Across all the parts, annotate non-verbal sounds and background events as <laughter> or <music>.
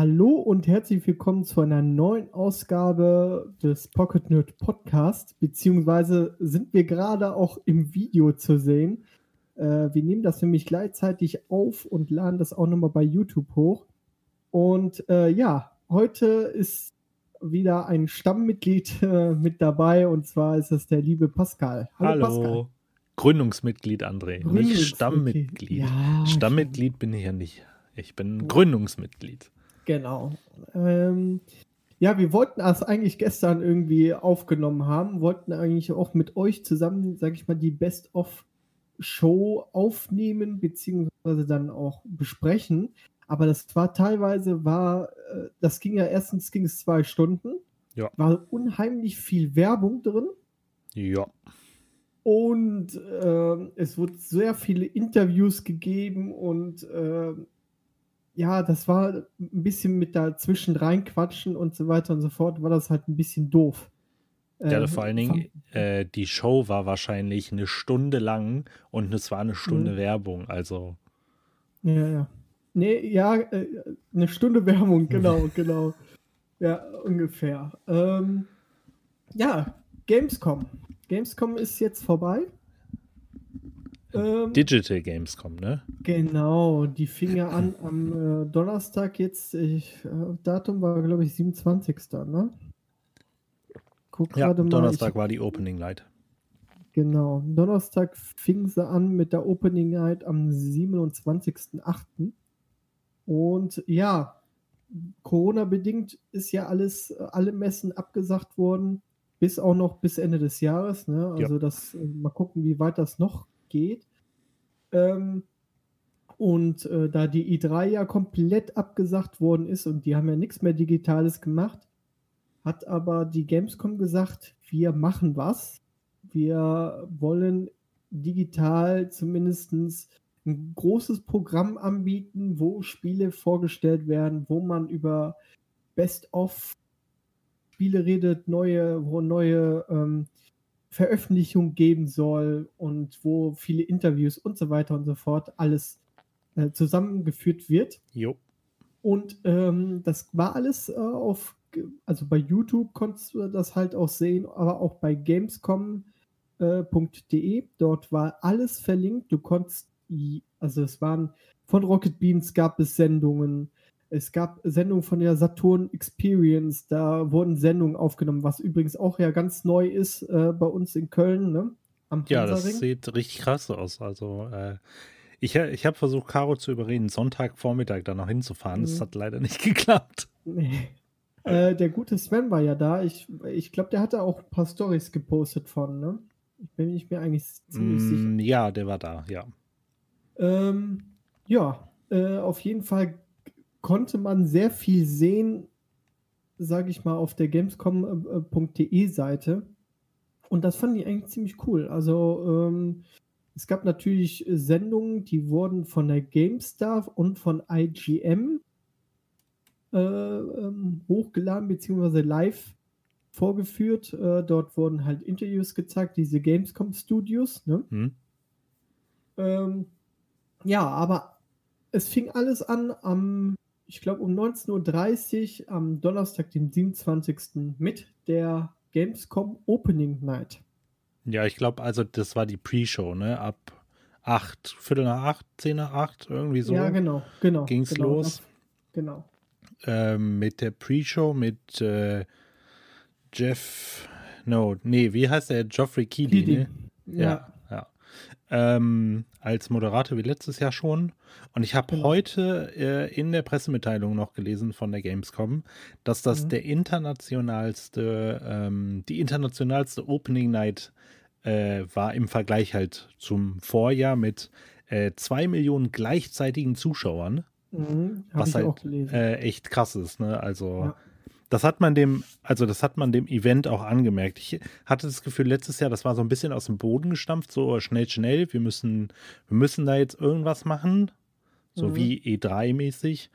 Hallo und herzlich willkommen zu einer neuen Ausgabe des Pocket Nerd Podcast, beziehungsweise sind wir gerade auch im Video zu sehen. Äh, wir nehmen das nämlich gleichzeitig auf und laden das auch nochmal bei YouTube hoch. Und äh, ja, heute ist wieder ein Stammmitglied äh, mit dabei und zwar ist es der liebe Pascal. Hallo, Hallo. Pascal. Gründungsmitglied, André, Gründungsmitglied. nicht Stammmitglied. Ja, Stammmitglied bin ich ja nicht. Ich bin Gründungsmitglied. Genau. Ähm, ja, wir wollten das eigentlich gestern irgendwie aufgenommen haben, wollten eigentlich auch mit euch zusammen, sag ich mal, die Best-of-Show aufnehmen, beziehungsweise dann auch besprechen. Aber das war teilweise, war, äh, das ging ja erstens ging es zwei Stunden. Ja. War unheimlich viel Werbung drin. Ja. Und äh, es wurde sehr viele Interviews gegeben und äh, ja, das war ein bisschen mit dazwischen reinquatschen und so weiter und so fort, war das halt ein bisschen doof. Ja, äh, vor allen Dingen, äh, die Show war wahrscheinlich eine Stunde lang und es war eine Stunde mhm. Werbung, also. Ja, ja. Nee, ja, äh, eine Stunde Werbung, genau, <laughs> genau. Ja, ungefähr. Ähm, ja, Gamescom. Gamescom ist jetzt vorbei. Ähm, Digital Gamescom, ne? Genau, die fing ja an am äh, Donnerstag jetzt. Ich, äh, Datum war, glaube ich, 27. Ne? Guck ja, mal, Donnerstag ich, war die Opening Night. Genau, Donnerstag fing sie an mit der Opening Night am 27.08. Und ja, Corona-bedingt ist ja alles, alle Messen abgesagt worden, bis auch noch bis Ende des Jahres. Ne? Also ja. das, mal gucken, wie weit das noch geht. Ähm, und äh, da die i3 ja komplett abgesagt worden ist und die haben ja nichts mehr Digitales gemacht, hat aber die Gamescom gesagt, wir machen was. Wir wollen digital zumindest ein großes Programm anbieten, wo Spiele vorgestellt werden, wo man über Best-of Spiele redet, neue, wo neue ähm, Veröffentlichung geben soll und wo viele Interviews und so weiter und so fort alles äh, zusammengeführt wird. Jo. Und ähm, das war alles äh, auf, also bei YouTube konntest du das halt auch sehen, aber auch bei gamescom.de. Äh, Dort war alles verlinkt. Du konntest, also es waren von Rocket Beans gab es Sendungen, es gab Sendungen von der Saturn Experience, da wurden Sendungen aufgenommen, was übrigens auch ja ganz neu ist äh, bei uns in Köln, ne? Am ja, das sieht richtig krass aus. Also äh, ich, ich habe versucht, Caro zu überreden, Sonntagvormittag da noch hinzufahren. Das mhm. hat leider nicht <laughs> geklappt. Nee. Äh, der gute Sven war ja da. Ich, ich glaube, der hatte auch ein paar Stories gepostet von, ne? Ich bin ich mir eigentlich ziemlich mm, sicher. Ja, der war da, ja. Ähm, ja, äh, auf jeden Fall konnte man sehr viel sehen, sage ich mal, auf der Gamescom.de Seite. Und das fand ich eigentlich ziemlich cool. Also ähm, es gab natürlich Sendungen, die wurden von der GameStar und von IGM äh, ähm, hochgeladen bzw. live vorgeführt. Äh, dort wurden halt Interviews gezeigt, diese Gamescom Studios. Ne? Hm. Ähm, ja, aber es fing alles an am ich glaube, um 19.30 Uhr am Donnerstag, den 27. mit der Gamescom Opening Night. Ja, ich glaube, also das war die Pre-Show, ne? Ab 8, Viertel nach 8, 10 nach 8, irgendwie so. Ja, genau, genau. Ging es genau, los. Genau. Ähm, mit der Pre-Show mit äh, Jeff, no, nee, wie heißt der? Geoffrey Keighley, ne? Ja. ja. ähm, als Moderator wie letztes Jahr schon. Und ich habe genau. heute äh, in der Pressemitteilung noch gelesen von der Gamescom, dass das mhm. der internationalste, ähm, die internationalste Opening Night äh, war im Vergleich halt zum Vorjahr mit äh, zwei Millionen gleichzeitigen Zuschauern. Mhm, was halt äh, echt krass ist, ne? Also ja. Das hat man dem, also das hat man dem Event auch angemerkt. Ich hatte das Gefühl, letztes Jahr, das war so ein bisschen aus dem Boden gestampft, so schnell, schnell, wir müssen, wir müssen da jetzt irgendwas machen, so mhm. wie E3-mäßig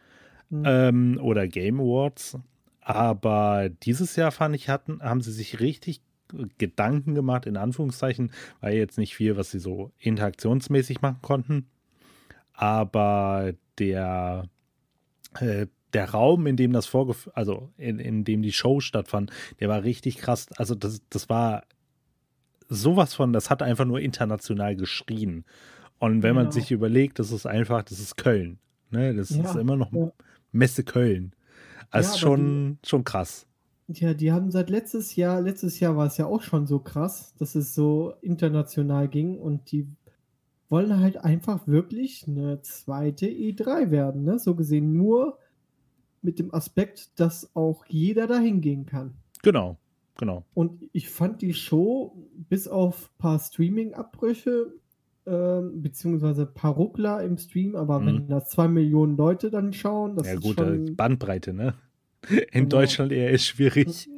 mhm. ähm, oder Game Awards. Aber dieses Jahr fand ich, hatten, haben sie sich richtig Gedanken gemacht, in Anführungszeichen, war jetzt nicht viel, was sie so interaktionsmäßig machen konnten. Aber der äh, der Raum, in dem das vorgef also in, in dem die Show stattfand, der war richtig krass. Also das, das war sowas von, das hat einfach nur international geschrien. Und wenn genau. man sich überlegt, das ist einfach, das ist Köln. Ne? Das ja, ist immer noch ja. Messe Köln. Also ja, schon, die, schon krass. Ja, die haben seit letztes Jahr, letztes Jahr war es ja auch schon so krass, dass es so international ging und die wollen halt einfach wirklich eine zweite E3 werden. Ne? So gesehen nur mit dem Aspekt, dass auch jeder dahin gehen kann. Genau, genau. Und ich fand die Show bis auf ein paar Streaming-Abbrüche äh, beziehungsweise ein paar Ruckler im Stream, aber mhm. wenn da zwei Millionen Leute dann schauen, das ja, ist gut, schon... Bandbreite, ne? <laughs> In genau. Deutschland eher ist schwierig.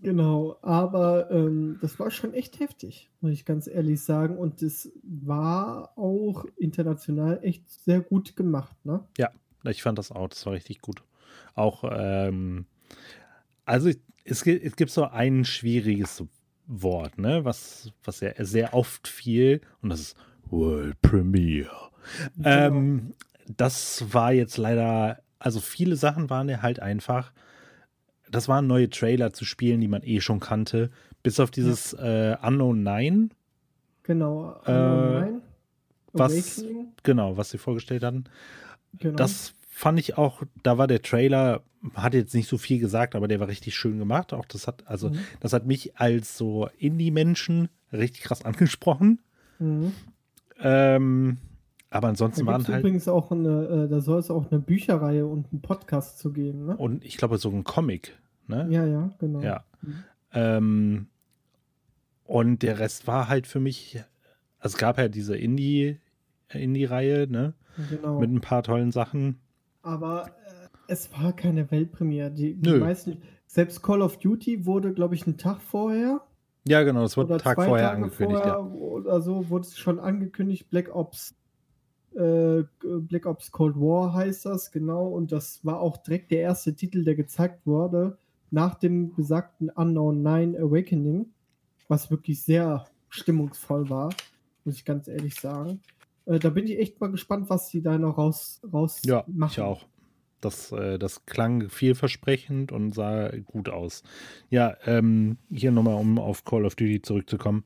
Genau, aber ähm, das war schon echt heftig, muss ich ganz ehrlich sagen. Und es war auch international echt sehr gut gemacht, ne? Ja, ich fand das auch, das war richtig gut. Auch, ähm, also es, es gibt so ein schwieriges Wort, ne, was, was ja sehr oft fiel, und das ist World Premiere. Genau. Ähm, das war jetzt leider, also viele Sachen waren ja halt einfach das waren neue Trailer zu Spielen, die man eh schon kannte. Bis auf dieses ja. äh, Unknown 9. Genau, Unknown äh, 9. Was, genau, was sie vorgestellt hatten. Genau. Das fand ich auch, da war der Trailer, hat jetzt nicht so viel gesagt, aber der war richtig schön gemacht. Auch das hat, also, mhm. das hat mich als so Indie-Menschen richtig krass angesprochen. Mhm. Ähm, aber ansonsten da waren halt. übrigens auch eine, äh, da soll es auch eine Bücherreihe und einen Podcast zu geben, ne? Und ich glaube so ein Comic, ne? Ja, ja, genau. Ja. Mhm. Ähm, und der Rest war halt für mich, also es gab ja diese Indie, Indie-Reihe, ne? Genau. Mit ein paar tollen Sachen. Aber äh, es war keine Weltpremiere. Die, die meisten, selbst Call of Duty wurde, glaube ich, einen Tag vorher. Ja, genau, das wurde einen Tag vorher Tage angekündigt. Vorher, ja. Oder so wurde es schon angekündigt, Black Ops äh, Black Ops Cold War heißt das, genau. Und das war auch direkt der erste Titel, der gezeigt wurde, nach dem besagten Unknown 9 Awakening, was wirklich sehr stimmungsvoll war, muss ich ganz ehrlich sagen. Äh, da bin ich echt mal gespannt, was die da noch raus, raus ja, machen. ich auch. Das, äh, das klang vielversprechend und sah gut aus. Ja, ähm, hier nochmal, um auf Call of Duty zurückzukommen.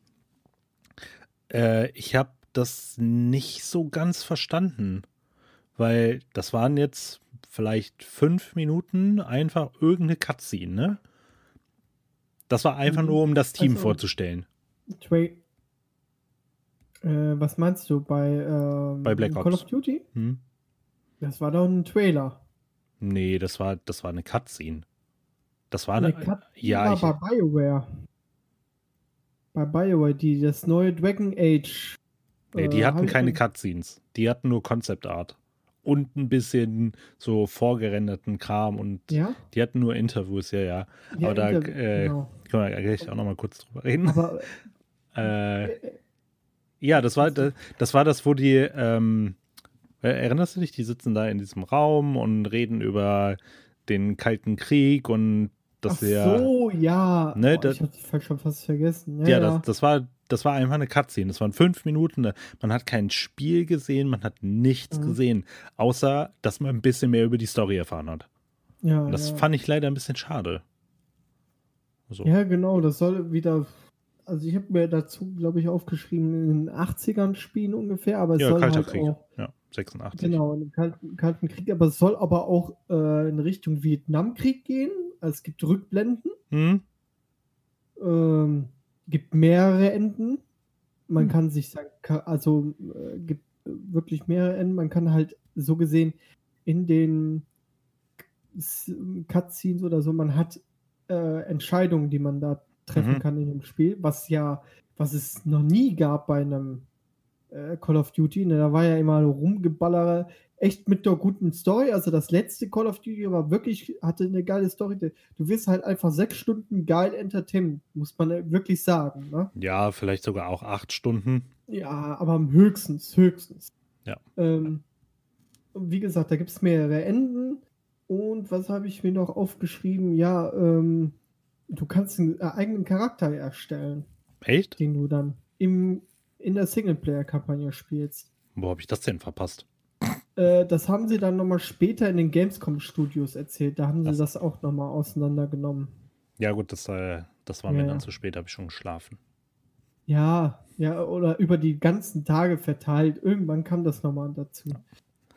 Äh, ich habe das nicht so ganz verstanden, weil das waren jetzt vielleicht fünf Minuten einfach irgendeine Cutscene, ne? Das war einfach mhm. nur, um das Team also, vorzustellen. Trey, äh, was meinst du bei, ähm, bei Black Ops? Call of Duty? Hm? Das war doch ein Trailer. Nee, das war, das war eine Cutscene. Das war eine, eine Cutscene ja, war bei BioWare. Bei BioWare, die das neue Dragon Age Nee, die äh, hatten keine Cutscenes. Die hatten nur Concept Art. Und ein bisschen so vorgerenderten Kram und ja? die hatten nur Interviews, ja, ja. ja Aber da äh, genau. können wir gleich auch nochmal kurz drüber reden. Aber, <laughs> äh, ja, das war, das, das war das, wo die, ähm, äh, erinnerst du dich, die sitzen da in diesem Raum und reden über den Kalten Krieg und dass Ach wir. so, ja. Ne, oh, das, ich habe schon fast vergessen. Ja, ja, ja. Das, das, war das war einfach eine Cutscene. Das waren fünf Minuten. Man hat kein Spiel gesehen, man hat nichts mhm. gesehen, außer dass man ein bisschen mehr über die Story erfahren hat. Ja, Und das ja. fand ich leider ein bisschen schade. So. Ja, genau. Das soll wieder. Also ich habe mir dazu, glaube ich, aufgeschrieben, in den 80ern spielen ungefähr, aber es ja, soll Kalter halt Krieg. auch. Ja, 86. Genau, in Kalten, Kalten Krieg, aber es soll aber auch äh, in Richtung Vietnamkrieg gehen. Also es gibt Rückblenden. Mhm. Ähm, gibt mehrere Enden. Man hm. kann sich sagen, also äh, gibt wirklich mehrere Enden. Man kann halt so gesehen in den Cutscenes oder so, man hat äh, Entscheidungen, die man da treffen mhm. kann in dem Spiel, was ja, was es noch nie gab bei einem äh, Call of Duty. Ne? Da war ja immer rumgeballere, echt mit der guten Story. Also das letzte Call of Duty war wirklich, hatte eine geile Story. Du wirst halt einfach sechs Stunden geil entertained, muss man wirklich sagen. Ne? Ja, vielleicht sogar auch acht Stunden. Ja, aber höchstens, höchstens. Ja. Ähm, wie gesagt, da gibt es mehrere Enden. Und was habe ich mir noch aufgeschrieben? Ja, ähm, du kannst einen eigenen Charakter erstellen. Echt? Den du dann im, in der Singleplayer-Kampagne spielst. Wo habe ich das denn verpasst? Äh, das haben sie dann nochmal später in den Gamescom-Studios erzählt. Da haben sie das, das auch nochmal auseinandergenommen. Ja, gut, das, äh, das war mir ja. dann zu spät, habe ich schon geschlafen. Ja, ja, oder über die ganzen Tage verteilt. Irgendwann kam das nochmal dazu.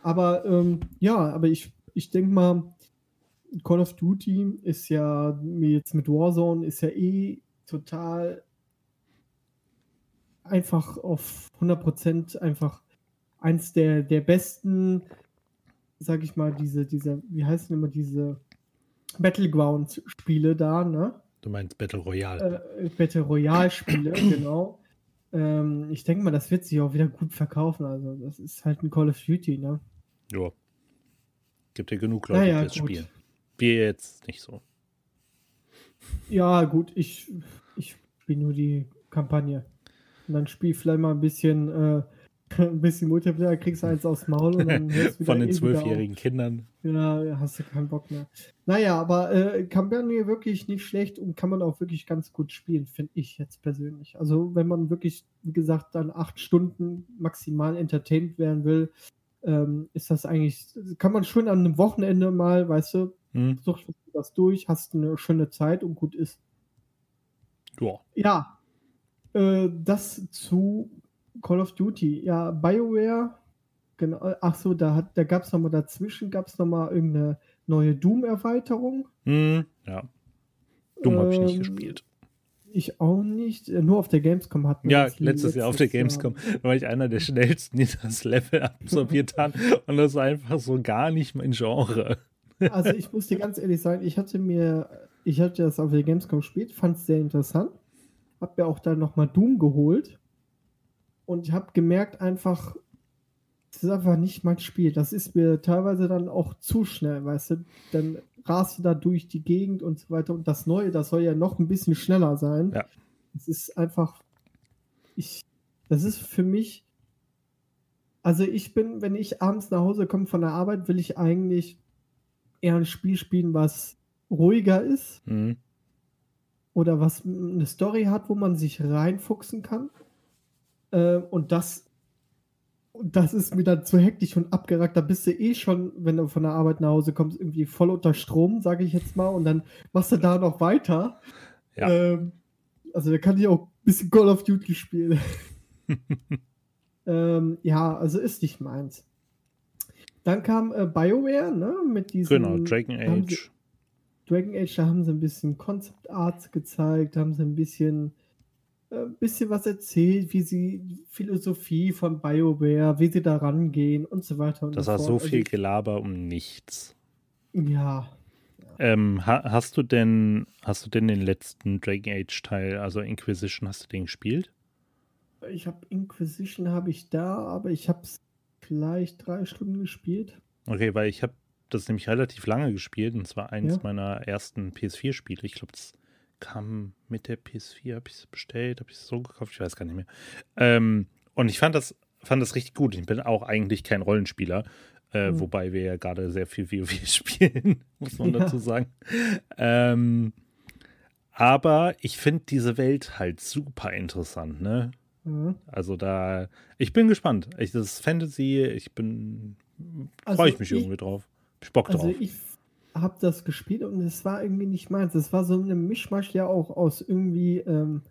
Aber ähm, ja, aber ich, ich denke mal, Call of Duty ist ja jetzt mit Warzone ist ja eh total einfach auf 100% einfach eins der, der besten, sag ich mal, diese, diese, wie heißen immer diese Battleground-Spiele da, ne? Du meinst Battle Royale. Äh, Battle Royale-Spiele, <clears throat> genau. Ähm, ich denke mal, das wird sich auch wieder gut verkaufen. Also, das ist halt ein Call of Duty, ne? Ja. Gibt ja genug Leute, naja, die das gut. spielen. Wir jetzt nicht so. Ja, gut, ich, ich spiele nur die Kampagne. Und dann spiele ich vielleicht mal ein bisschen, äh, <laughs> ein bisschen Multiplayer, kriegst du eins aufs Maul und dann hörst du <laughs> Von den zwölfjährigen Kindern. Ja, hast du keinen Bock mehr. Naja, aber äh, Kampagne wirklich nicht schlecht und kann man auch wirklich ganz gut spielen, finde ich jetzt persönlich. Also, wenn man wirklich, wie gesagt, dann acht Stunden maximal entertained werden will, ähm, ist das eigentlich, kann man schön an einem Wochenende mal, weißt du, hm. suchst du das durch, hast eine schöne Zeit und gut ist. Ja. Ja. Äh, das zu Call of Duty. Ja, BioWare, genau, ach so, da, da gab es nochmal dazwischen, gab es nochmal irgendeine neue Doom-Erweiterung. Hm, ja. Doom ähm, habe ich nicht ähm, gespielt. Ich auch nicht. Äh, nur auf der Gamescom hatten wir Ja, letztes, letztes Jahr auf der Gamescom Jahr. war ich einer der schnellsten, die das Level <laughs> absolviert haben. Und das war einfach so gar nicht mein Genre. Also ich muss dir ganz ehrlich sagen, ich hatte mir, ich hatte das auf der Gamescom gespielt, fand es sehr interessant. Hab mir auch dann nochmal Doom geholt. Und ich habe gemerkt einfach, das ist einfach nicht mein Spiel. Das ist mir teilweise dann auch zu schnell, weißt du? Dann rast du da durch die Gegend und so weiter. Und das Neue, das soll ja noch ein bisschen schneller sein. Ja. Es ist einfach, ich, das ist für mich, also ich bin, wenn ich abends nach Hause komme von der Arbeit, will ich eigentlich eher ein Spiel spielen, was ruhiger ist. Mhm. Oder was eine Story hat, wo man sich reinfuchsen kann. Äh, und das das ist mir dann zu hektisch und abgerackt. Da bist du eh schon, wenn du von der Arbeit nach Hause kommst, irgendwie voll unter Strom, sage ich jetzt mal. Und dann machst du da noch weiter. Ja. Ähm, also da kann ich auch ein bisschen Call of Duty spielen. <laughs> ähm, ja, also ist nicht meins. Dann kam äh, BioWare, ne, mit diesem. Genau, Dragon Age. Sie, Dragon Age, da haben sie ein bisschen Concept Arts gezeigt, haben sie ein bisschen äh, bisschen was erzählt, wie sie Philosophie von BioWare, wie sie da rangehen und so weiter und das war so viel also Gelaber um nichts. Ja. Ähm, ha hast du denn, hast du denn den letzten Dragon Age Teil, also Inquisition, hast du den gespielt? Ich habe Inquisition habe ich da, aber ich habe es vielleicht drei Stunden gespielt. Okay, weil ich habe das nämlich relativ lange gespielt und zwar eines ja. meiner ersten PS4-Spiele. Ich glaube, das kam mit der PS4, habe ich es bestellt, habe ich es so gekauft, ich weiß gar nicht mehr. Ähm, und ich fand das, fand das richtig gut. Ich bin auch eigentlich kein Rollenspieler, äh, mhm. wobei wir ja gerade sehr viel WoW <laughs> spielen, muss man ja. dazu sagen. Ähm, aber ich finde diese Welt halt super interessant, ne? Mhm. Also da, ich bin gespannt. Ich, das ist Fantasy, ich bin, also freue ich mich ich, irgendwie drauf. Ich Bock also drauf. Ich habe das gespielt und es war irgendwie nicht meins. Es war so eine Mischmasch ja auch aus irgendwie. Ähm,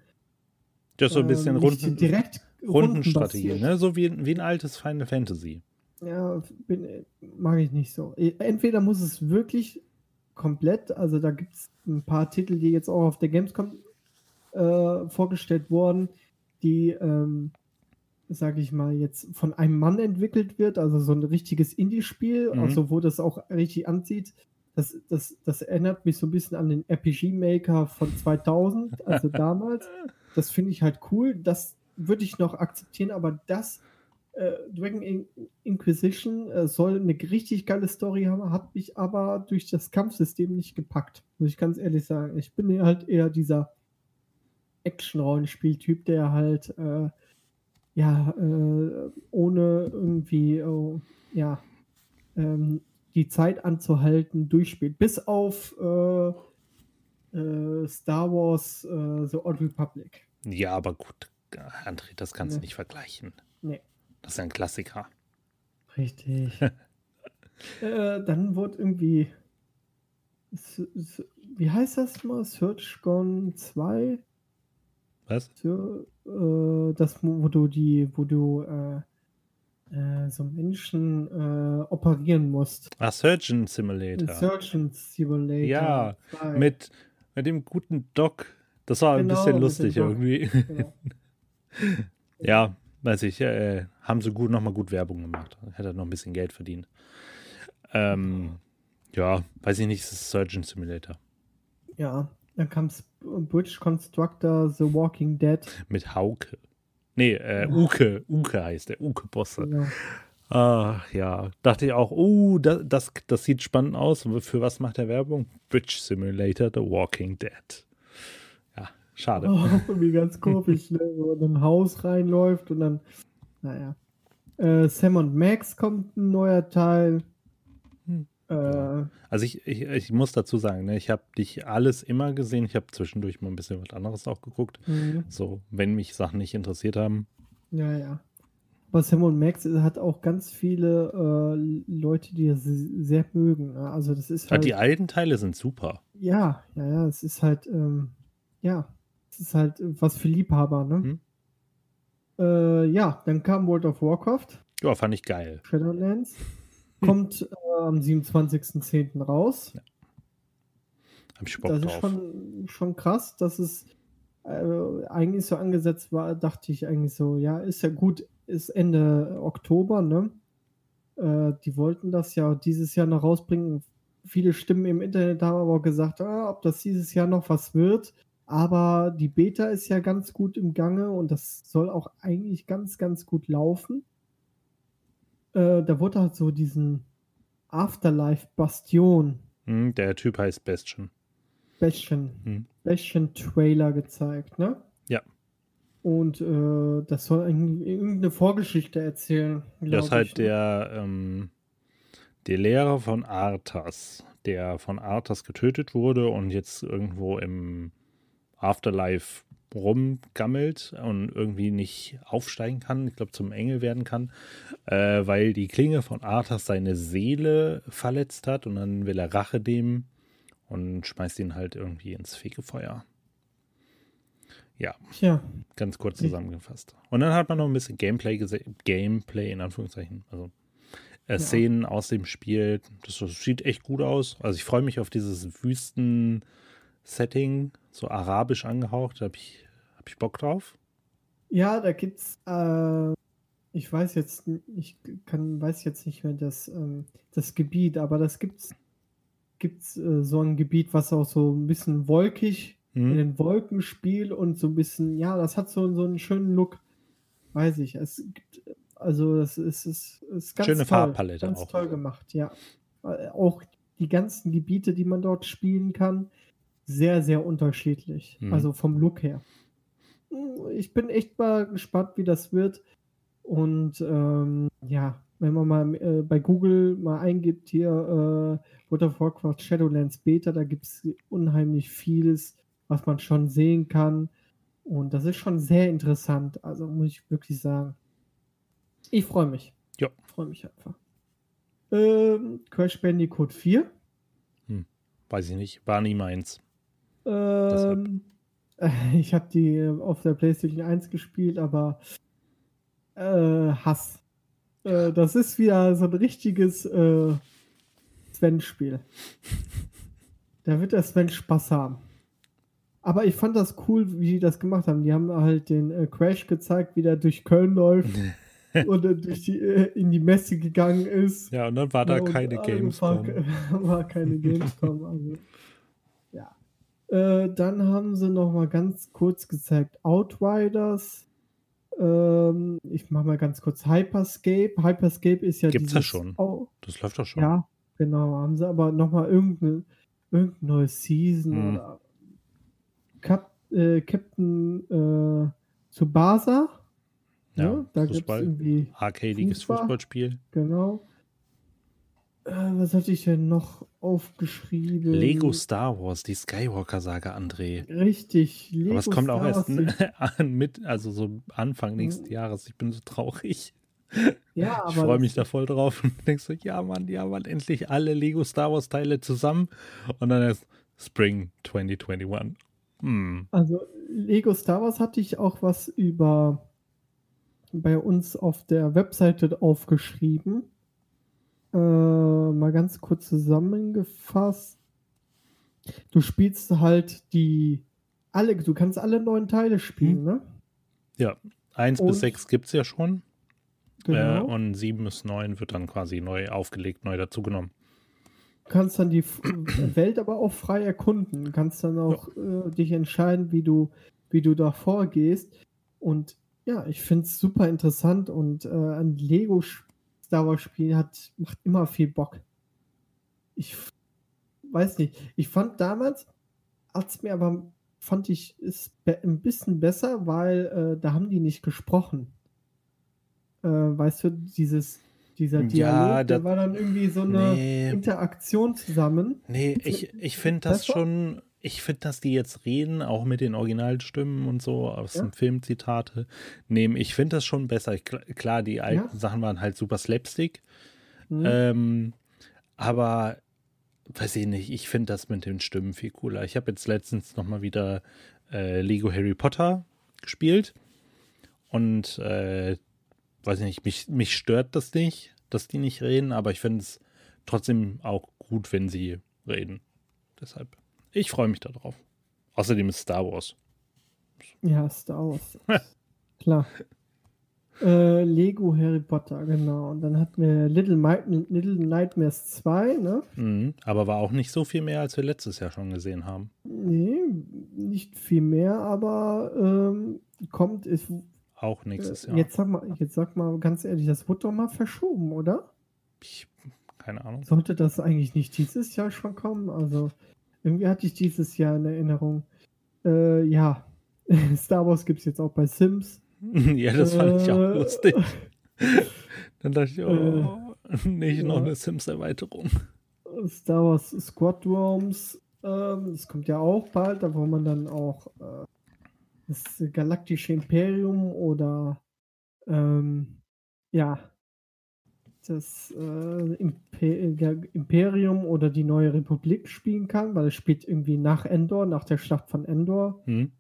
das ist so ein bisschen ähm, Runden, direkt Rundenstrategie, ne? So wie, wie ein altes Final Fantasy. Ja, bin, mag ich nicht so. E, entweder muss es wirklich komplett, also da gibt es ein paar Titel, die jetzt auch auf der Gamescom äh, vorgestellt wurden, die, ähm, sage ich mal, jetzt von einem Mann entwickelt wird, also so ein richtiges Indie-Spiel, mhm. also wo das auch richtig anzieht das, das, das erinnert mich so ein bisschen an den RPG Maker von 2000, also <laughs> damals. Das finde ich halt cool. Das würde ich noch akzeptieren, aber das äh, Dragon In Inquisition äh, soll eine richtig geile Story haben, hat mich aber durch das Kampfsystem nicht gepackt. Muss ich ganz ehrlich sagen. Ich bin halt eher dieser Action-Rollenspieltyp, der halt äh, ja äh, ohne irgendwie oh, ja ähm, die Zeit anzuhalten, durchspielt. Bis auf äh, äh, Star Wars äh, The Old Republic. Ja, aber gut, André, das kannst du nee. nicht vergleichen. Nee. Das ist ein Klassiker. Richtig. <laughs> äh, dann wurde irgendwie. Wie heißt das mal? Search Gone 2? Was? So, äh, das, wo du die, wo du äh, äh, so Menschen äh, operieren musst. Ah, Surgeon Simulator. Surgeon Simulator. Ja, mit, mit dem guten Doc. Das war genau, ein bisschen lustig irgendwie. Genau. <laughs> ja, weiß ich, äh, haben sie gut nochmal gut Werbung gemacht. Hätte noch ein bisschen Geld verdient. Ähm, ja, weiß ich nicht, es ist Surgeon Simulator. Ja, dann kam Bridge Constructor The Walking Dead. Mit Hauke. Nee, äh, Uke. Uke heißt der. Uke Bosse. Ja. Ach ja, dachte ich auch, oh, das, das, das sieht spannend aus. Für was macht er Werbung? Bridge Simulator The Walking Dead. Ja, schade. Oh, <laughs> irgendwie ganz komisch, ne? So in ein Haus reinläuft und dann, naja. Äh, Sam und Max kommt ein neuer Teil. Äh, also ich, ich, ich, muss dazu sagen, ne, ich habe dich alles immer gesehen. Ich habe zwischendurch mal ein bisschen was anderes auch geguckt. Mhm. So, wenn mich Sachen nicht interessiert haben. Ja, ja. Aber Sam Max hat auch ganz viele äh, Leute, die er sehr mögen. Ne? Also das ist halt, ja, die alten Teile sind super. Ja, ja, ja. Es ist halt, ähm, ja, es ist halt was für Liebhaber, ne? Hm? Äh, ja, dann kam World of Warcraft. Ja, fand ich geil. Shadowlands. Kommt äh, am 27.10. raus. Ja. Hab ich Bock das drauf. ist schon, schon krass, dass es äh, eigentlich so angesetzt war, dachte ich eigentlich so, ja, ist ja gut, ist Ende Oktober, ne? Äh, die wollten das ja dieses Jahr noch rausbringen. Viele Stimmen im Internet haben aber gesagt, ah, ob das dieses Jahr noch was wird. Aber die Beta ist ja ganz gut im Gange und das soll auch eigentlich ganz, ganz gut laufen äh, da wurde halt so diesen Afterlife Bastion. Hm, der Typ heißt Bastion. Bastion. Hm. Bastion Trailer gezeigt, ne? Ja. Und äh, das soll irgendeine Vorgeschichte erzählen. Das ist halt ich. Ne? der, ähm, der Lehrer von Arthas, der von Arthas getötet wurde und jetzt irgendwo im Afterlife rumgammelt und irgendwie nicht aufsteigen kann, ich glaube zum Engel werden kann, äh, weil die Klinge von Arthas seine Seele verletzt hat und dann will er Rache nehmen und schmeißt ihn halt irgendwie ins Fegefeuer. Ja, ja. ganz kurz zusammengefasst. Und dann hat man noch ein bisschen Gameplay gesehen, Gameplay in Anführungszeichen, also äh, ja. Szenen aus dem Spiel. Das, das, sieht echt gut aus. Also ich freue mich auf dieses Wüsten-Setting, so arabisch angehaucht. Da habe ich hab ich Bock drauf? Ja, da gibt's, äh, ich weiß jetzt, ich kann, weiß jetzt nicht mehr das, ähm, das Gebiet, aber das gibt's, gibt's äh, so ein Gebiet, was auch so ein bisschen wolkig mhm. in den Wolken spielt und so ein bisschen, ja, das hat so, so einen schönen Look. Weiß ich. Es gibt, also das ist, ist, ist ganz Schöne toll, Farbpalette ganz auch. toll gemacht, ja. Äh, auch die ganzen Gebiete, die man dort spielen kann, sehr, sehr unterschiedlich. Mhm. Also vom Look her ich bin echt mal gespannt, wie das wird. Und ähm, ja, wenn man mal äh, bei Google mal eingibt, hier äh, World of Warcraft Shadowlands Beta, da gibt es unheimlich vieles, was man schon sehen kann. Und das ist schon sehr interessant. Also muss ich wirklich sagen. Ich freue mich. Ja. Ich freue mich einfach. Ähm, Crash Bandicoot 4. Hm, weiß ich nicht. War nie meins. Ähm, <laughs> Ich habe die auf der PlayStation 1 gespielt, aber äh, Hass. Äh, das ist wieder so ein richtiges äh, Sven-Spiel. Da wird der Sven Spaß haben. Aber ich fand das cool, wie die das gemacht haben. Die haben halt den äh, Crash gezeigt, wie der durch Köln läuft <laughs> und durch die, äh, in die Messe gegangen ist. Ja, und dann war da ja, keine Gamescom. War, <laughs> war keine Gamescom. Also äh, dann haben sie noch mal ganz kurz gezeigt Outriders. Ähm, ich mache mal ganz kurz Hyperscape. Hyperscape ist ja Gibt's das schon? Oh, das läuft doch schon. Ja, genau. Haben sie aber noch mal irgendeine, irgendeine neue Season hm. oder Cap, äh, Captain äh, Tsubasa. Ja, ja da gibt es irgendwie arcadiges Fußball. Fußballspiel. Genau. Äh, was hatte ich denn noch aufgeschrieben? Lego Star Wars, die Skywalker-Saga, André. Richtig. Lego Aber es kommt Star auch erst an, <laughs> mit, also so Anfang nächsten Jahres. Ich bin so traurig. Ja, aber Ich freue mich da voll drauf und denkst so, ja Mann, ja Mann, endlich alle Lego Star Wars Teile zusammen. Und dann ist Spring 2021. Hm. Also Lego Star Wars hatte ich auch was über bei uns auf der Webseite aufgeschrieben. Äh, mal ganz kurz zusammengefasst. Du spielst halt die alle, du kannst alle neun Teile spielen, Hm. ne? Ja, 1 Und- bis 6 gibt es ja schon. Äh, Genau. und 7 bis 9 wird dann quasi neu aufgelegt, neu dazugenommen. Du kannst dann die <clears throat> Welt aber auch frei erkunden. Du kannst dann auch äh, dich entscheiden, wie du, wie du da vorgehst. Und ja, ich finde es super interessant und äh, ein Lego Star Wars Spiel hat, macht immer viel Bock. Ich weiß nicht. Ich fand damals, hat's mir aber, fand ich, ist be ein bisschen besser, weil äh, da haben die nicht gesprochen. Äh, weißt du, dieses, dieser Ja, Dialog, der da- war dann irgendwie so eine Nee. Interaktion zusammen. Nee, ich, ich finde das Besser? schon, ich finde, dass die jetzt reden, auch mit den Originalstimmen und so aus Ja. dem Filmzitate nehmen. Ich finde das schon besser. Ich, klar, die alten Ja. Sachen waren halt super slapstick. Hm. Ähm, aber weiß ich nicht, ich finde das mit den Stimmen viel cooler. Ich habe jetzt letztens nochmal wieder äh, Lego Harry Potter gespielt und äh, weiß ich nicht, mich, mich stört das nicht, dass die nicht reden, aber ich finde es trotzdem auch gut, wenn sie reden. Deshalb, ich freue mich darauf. Außerdem ist Star Wars. Ja, Star Wars. <laughs> Klar. Äh, Lego Harry Potter, genau. Und dann hatten wir Little, Mi Little Nightmares 2, ne? Mhm, aber war auch nicht so viel mehr, als wir letztes Jahr schon gesehen haben. Nee, nicht viel mehr, aber ähm, kommt, ist, Auch nächstes äh, Jahr. jetzt sag mal, jetzt sag mal ganz ehrlich, das wurde doch mal verschoben, oder? Ich, keine Ahnung. Sollte das eigentlich nicht dieses Jahr schon kommen? Also, irgendwie hatte ich dieses Jahr in Erinnerung. Äh, ja, <laughs> Star Wars gibt es jetzt auch bei Sims. <laughs> ja, das fand ich auch Äh, lustig. <laughs> Dann dachte ich, oh, nicht noch ja. eine Sims-Erweiterung. Star Wars Squadrons, ähm, das kommt ja auch bald, da wo man dann auch äh, das Galaktische Imperium oder ähm, ja, das äh, Impe Ga- Imperium oder die neue Republik spielen kann, weil es spielt irgendwie nach Endor, nach der Schlacht von Endor. Hm?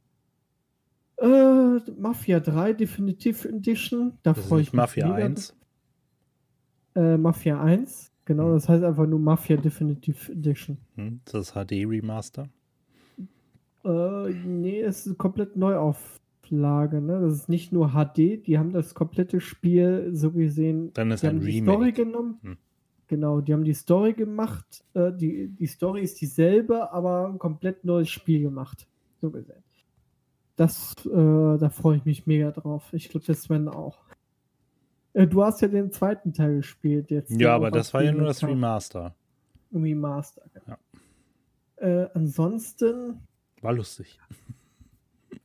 Äh, Mafia 3 Definitive Edition, da freue ich mich. Mafia mega 1. Äh, Mafia 1, genau, Hm. das heißt einfach nur Mafia Definitive Edition. Hm? Das HD-Remaster. Äh, nee, es ist komplett Neuauflage, ne? Das ist nicht nur HD, die haben das komplette Spiel so gesehen. Dann ist die ein haben die Story Remake. genommen. Hm. Genau, die haben die Story gemacht. Äh, die, die Story ist dieselbe, aber ein komplett neues Spiel gemacht. So gesehen. Das, äh, da freue ich mich mega drauf. Ich glaube, das Sven auch. Äh, du hast ja den zweiten Teil gespielt jetzt. Ja, aber das war ja nur das Remake. Remaster. Remaster. Ja. Äh, ansonsten War lustig.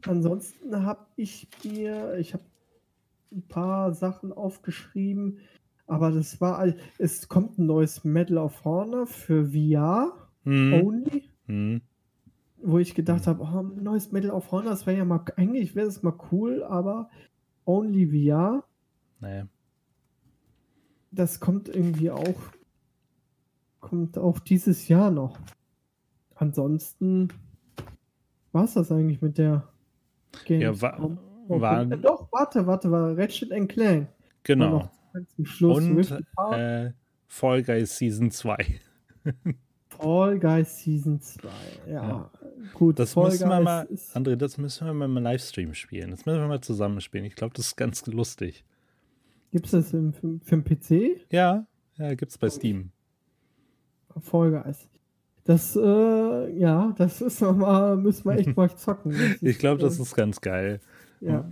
Ansonsten habe ich mir, ich habe ein paar Sachen aufgeschrieben, aber das war, all- es kommt ein neues Medal of Honor für VR Hm. only, Hm. wo ich gedacht habe, oh, ein neues Medal of Honor, das wäre ja mal, eigentlich wäre es mal cool, aber only VR, Nee. das kommt irgendwie auch, kommt auch dieses Jahr noch. Ansonsten war es das eigentlich mit der Ja, wa Gamescom. war, Äh, Doch, warte, warte, war Ratchet Clank. War genau. Und äh, Fall Guys Season 2. <laughs> Fall Guys Season 2. Ja, Ja. gut. Das Fall müssen wir Guys mal, ist- André, das müssen wir mal im Livestream spielen. Das müssen wir mal zusammen spielen. Ich glaube, das ist ganz lustig. Gibt es das im, für, für den PC? Ja, ja, gibt's bei Steam. Fall Guys. Das, äh, ja, das ist nochmal, müssen wir echt <laughs> mal zocken. Ich glaube, das äh, ist ganz geil. Ja.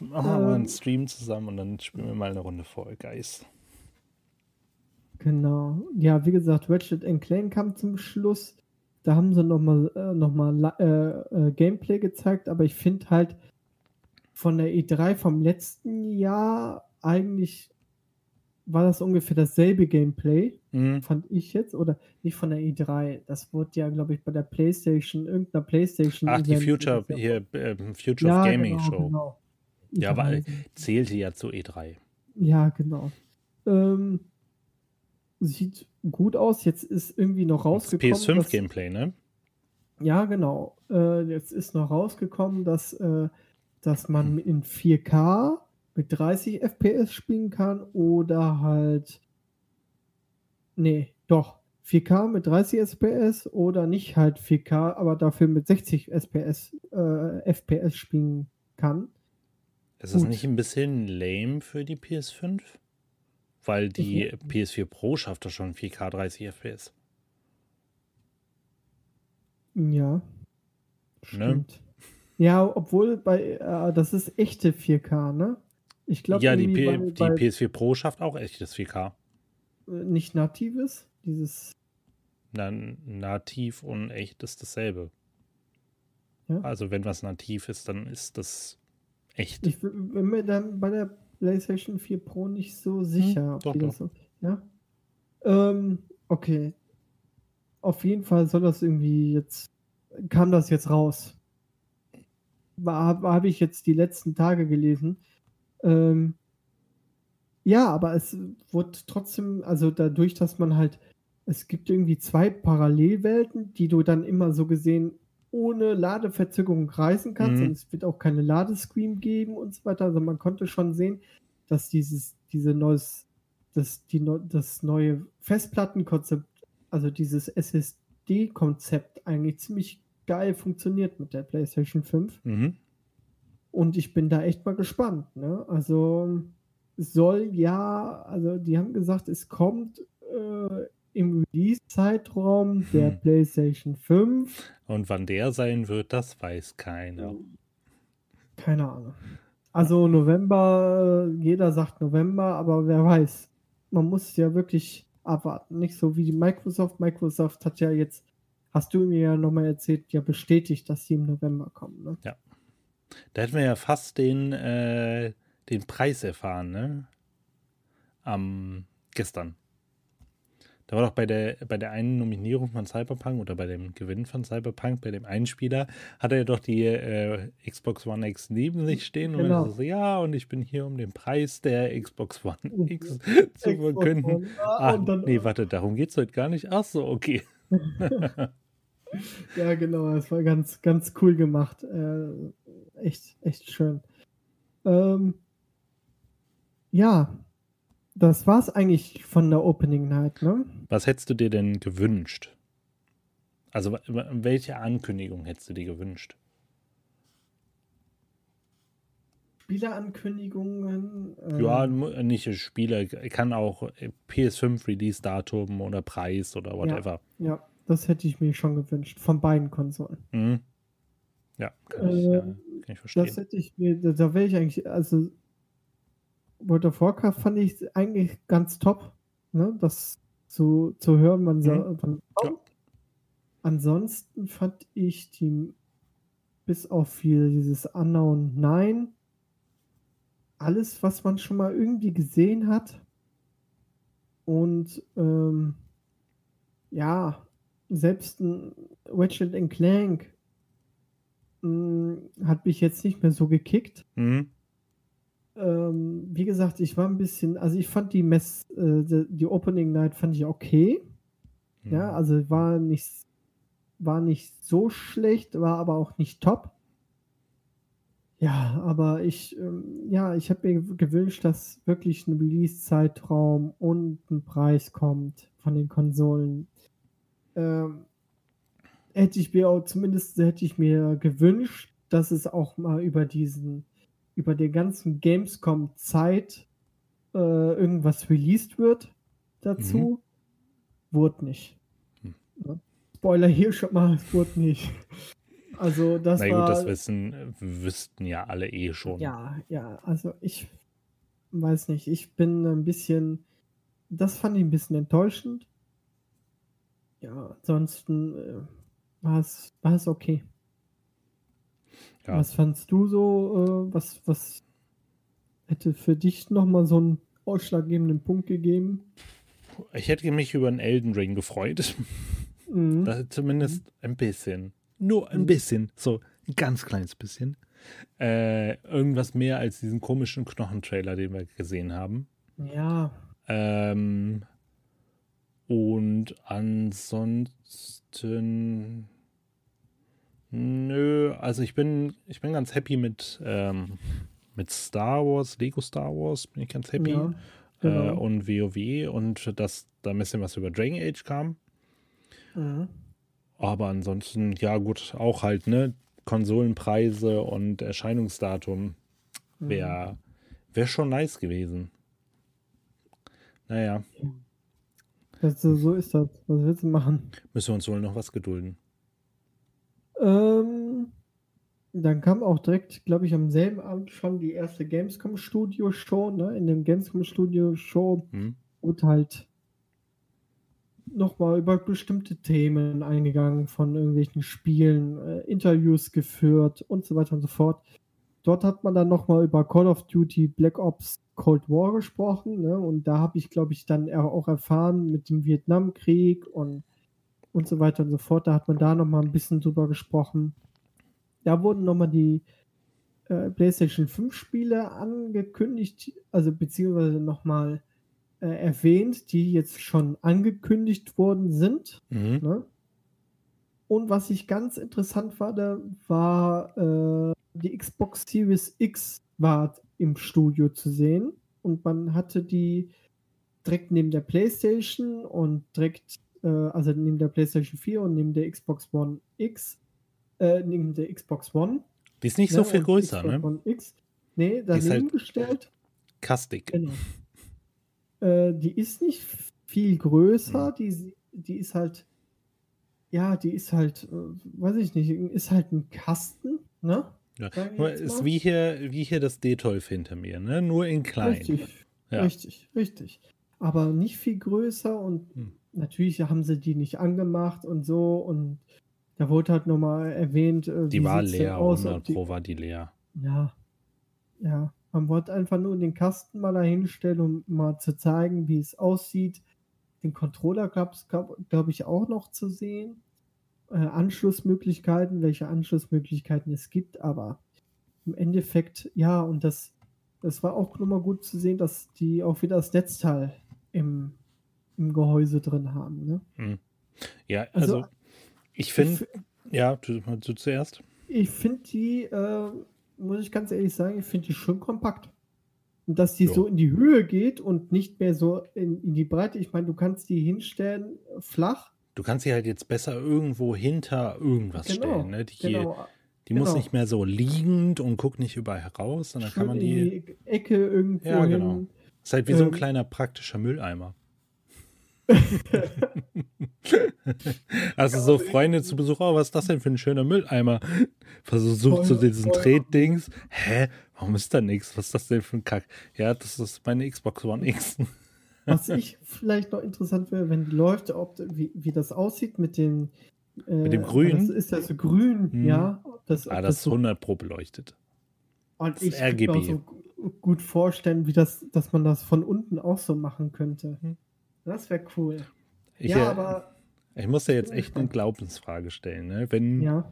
Machen wir mal einen Ähm. Stream zusammen und dann spielen wir mal eine Runde Fall Guys. Genau. Ja, wie gesagt, Ratchet Clank kam zum Schluss. Da haben sie nochmal äh, noch mal, la- äh, äh, Gameplay gezeigt, aber ich finde halt von der E3 vom letzten Jahr eigentlich war das ungefähr dasselbe Gameplay, Mhm. fand ich jetzt, oder nicht von der E3. Das wurde ja, glaube ich, bei der PlayStation, irgendeiner PlayStation. Ach, die Future, hier, äh, Future ja, of Gaming genau, Show. Genau. Ja, E3 weil sind- zählte ja zu E3. Ja, genau. Ähm, sieht gut aus. Jetzt ist irgendwie noch rausgekommen. PS5-Gameplay, ne? Ja, genau. Äh, jetzt ist noch rausgekommen, dass, äh, dass man in 4K mit 30 FPS spielen kann oder halt. Nee, doch. 4K mit 30 FPS oder nicht halt 4K, aber dafür mit 60 SPS, äh, FPS spielen kann. Ist das nicht ein bisschen lame für die PS5? Weil die ich, PS4 Pro schafft doch schon 4K 30 FPS. Ja. Ne? Stimmt. Ne? Ja, obwohl bei äh, das ist echte 4K, ne? Ich glaube Ja, die, P bei, die bei, PS4 Pro schafft auch echtes 4K. Äh, nicht natives, dieses Na, nativ und echt ist dasselbe. Ja? Also wenn was nativ ist, dann ist das echt. Ich bin mir dann bei der PlayStation 4 Pro nicht so hm, sicher. Hm, doch, doch. So, ja. Ähm, okay. Auf jeden Fall soll das irgendwie jetzt kam das jetzt raus. Habe ich jetzt die letzten Tage gelesen. Ähm, ja, aber es wird trotzdem, also dadurch, dass man halt, es gibt irgendwie zwei Parallelwelten, die du dann immer so gesehen ohne Ladeverzögerung reisen kannst mhm. und es wird auch keine Ladescreen geben und so weiter. Also man konnte schon sehen, dass dieses, diese neues, das, die, das neue Festplattenkonzept, also dieses SSD-Konzept eigentlich ziemlich geil funktioniert mit der PlayStation 5. Mhm. Und ich bin da echt mal gespannt. Ne? Also soll ja, also die haben gesagt, es kommt äh, im Release-Zeitraum der hm. PlayStation 5. Und wann der sein wird, das weiß keiner. Keine Ahnung. Also November, jeder sagt November, aber wer weiß. Man muss ja wirklich abwarten. Nicht so wie die Microsoft. Microsoft hat ja jetzt, hast du mir ja nochmal erzählt, ja bestätigt, dass sie im November kommen. Ne? Ja. Da hätten wir ja fast den, äh, den Preis erfahren, ne? Am gestern. Da war doch bei der, bei der einen Nominierung von Cyberpunk oder bei dem Gewinn von Cyberpunk, bei dem einen Spieler, hat er doch die äh, Xbox One X neben sich stehen genau. und so, ja, und ich bin hier, um den Preis der Xbox One <laughs> X zu verkünden. Dann, nee, warte, darum geht es heute gar nicht. Ach so, okay. <laughs> ja, genau, das war ganz, ganz cool gemacht. Äh, echt, echt schön. Ähm, ja, das war's eigentlich von der Opening Night, ne? Was hättest du dir denn gewünscht? Also, welche Ankündigung hättest du dir gewünscht? Spielerankündigungen? Ähm, ja, nicht Spieler, kann auch PS5 Release-Datum oder Preis oder whatever. Ja, ja, das hätte ich mir schon gewünscht, von beiden Konsolen. Mhm. Ja, kann, äh, ich, ja, kann ich verstehen. Das hätte ich mir, da wäre ich eigentlich, also World of Warcraft fand ich eigentlich ganz top, ne? das zu, zu hören, wann, mhm. wann ja. Ansonsten fand ich die, bis auf viel dieses Unknown 9, alles, was man schon mal irgendwie gesehen hat. Und ähm, ja, selbst ein Ratchet Clank mh, hm, hat mich jetzt nicht mehr so gekickt. Mhm ähm, wie gesagt, ich war ein bisschen, also ich fand die Mess, äh, die, die, Opening Night fand ich okay. Mhm. Ja, also war nicht, war nicht so schlecht, war aber auch nicht top. Ja, aber ich, ähm, ja, ich habe mir gewünscht, dass wirklich ein Release-Zeitraum und ein Preis kommt von den Konsolen. Ähm, hätte ich mir auch, zumindest hätte ich mir gewünscht, dass es auch mal über diesen über der ganzen Gamescom-Zeit äh, irgendwas released wird dazu. Mhm. Wurde nicht. Hm. Ja. Spoiler hier schon mal, es wurde nicht. Also das Na gut, war, das wissen, wüssten ja alle eh schon. Ja, ja, also ich weiß nicht, ich bin ein bisschen, das fand ich ein bisschen enttäuschend. Ja, ansonsten war es okay. Ja. Was fandst du so, äh, was, was hätte für dich nochmal so einen ausschlaggebenden Punkt gegeben? Ich hätte mich über einen Elden Ring gefreut. Mhm. zumindest ein bisschen. Nur ein mhm. bisschen. So ein ganz kleines bisschen. Äh, irgendwas mehr als diesen komischen Knochentrailer, den wir gesehen haben. Ja. Ähm, und ansonsten. Nö, also ich bin, ich bin ganz happy mit, ähm, mit Star Wars, Lego Star Wars, bin ich ganz happy. Ja, genau. äh, und WoW und dass da ein bisschen was über Dragon Age kam. Mhm. Aber ansonsten, ja gut, auch halt, ne, Konsolenpreise und Erscheinungsdatum wäre wär schon nice gewesen. Naja. Also, so ist das. Was willst du machen? Müssen wir uns wohl noch was gedulden. Ähm, dann kam auch direkt, glaube ich, am selben Abend schon die erste Gamescom Studio Show. Ne? In dem Gamescom Studio Show hm. wurde halt nochmal über bestimmte Themen eingegangen, von irgendwelchen Spielen, äh, Interviews geführt und so weiter und so fort. Dort hat man dann nochmal über Call of Duty Black Ops Cold War gesprochen. Ne? Und da habe ich, glaube ich, dann auch erfahren mit dem Vietnamkrieg und, und so weiter und so fort. Da hat man da nochmal ein bisschen drüber gesprochen. Da wurden nochmal die äh, PlayStation 5 Spiele angekündigt, also beziehungsweise nochmal äh, erwähnt, die jetzt schon angekündigt worden sind. Mhm. Ne? Und was ich ganz interessant fand, war äh, die Xbox Series X war im Studio zu sehen und man hatte die direkt neben der PlayStation und direkt, äh, also neben der PlayStation 4 und neben der Xbox One X, äh, neben der Xbox One. Die ist nicht ne, so viel größer, Xbox ne? One X. Nee, daneben halt gestellt. Kastig. Genau. Äh, die ist nicht viel größer, mhm. die, die ist halt, ja, die ist halt, äh, weiß ich nicht, ist halt ein Kasten, ne? Ja. Ist wie hier, wie hier das Detolf hinter mir, ne? Nur in klein. Richtig, ja. richtig, richtig. Aber nicht viel größer und hm. Natürlich haben sie die nicht angemacht und so und da wurde halt nochmal erwähnt, äh, die war leer, aus, 100 Pro war die leer. Ja, ja. Man wollte einfach nur den Kasten mal dahinstellen, um mal zu zeigen, wie es aussieht. Den Controller gab es, glaube ich, auch noch zu sehen. Äh, Anschlussmöglichkeiten, welche Anschlussmöglichkeiten es gibt, aber im Endeffekt, ja, und das, das war auch nochmal gut zu sehen, dass die auch wieder das Netzteil im, im Gehäuse drin haben. Ne? Hm. Ja, also, also ich finde, ja, du, du zuerst. Ich finde die äh, muss ich ganz ehrlich sagen, ich finde die schön kompakt. Und dass die jo. so in die Höhe geht und nicht mehr so in, in die Breite. Ich meine, du kannst die hinstellen flach. Du kannst sie halt jetzt besser irgendwo hinter irgendwas genau, stellen. Ne? Die, genau, die genau. muss nicht mehr so liegend und guckt nicht überall heraus, sondern Schön kann man die. Die Ecke irgendwo ja, genau. hin. Ist halt wie ähm, so ein ähm, kleiner praktischer Mülleimer. <laughs> also so Freunde zu Besuch, oh, was ist das denn für ein schöner Mülleimer? Versucht so diesen Tretdings. Hä? Warum ist da nichts? Was ist das denn für ein Kack? Ja, das ist meine Xbox One X. <laughs> Was ich vielleicht noch interessant wäre, wenn die läuft, ob, wie, wie das aussieht mit dem äh, mit dem Grün. Das ist ja so grün, hm. ja. Das, ah, das, ist 100 Pro beleuchtet. Und das ich kann mir auch so gut vorstellen, wie das, dass man das von unten auch so machen könnte. Hm. Das wäre cool. Ich, ja, aber. Ich muss ja jetzt echt eine Glaubensfrage stellen. Ne? Wenn, ja.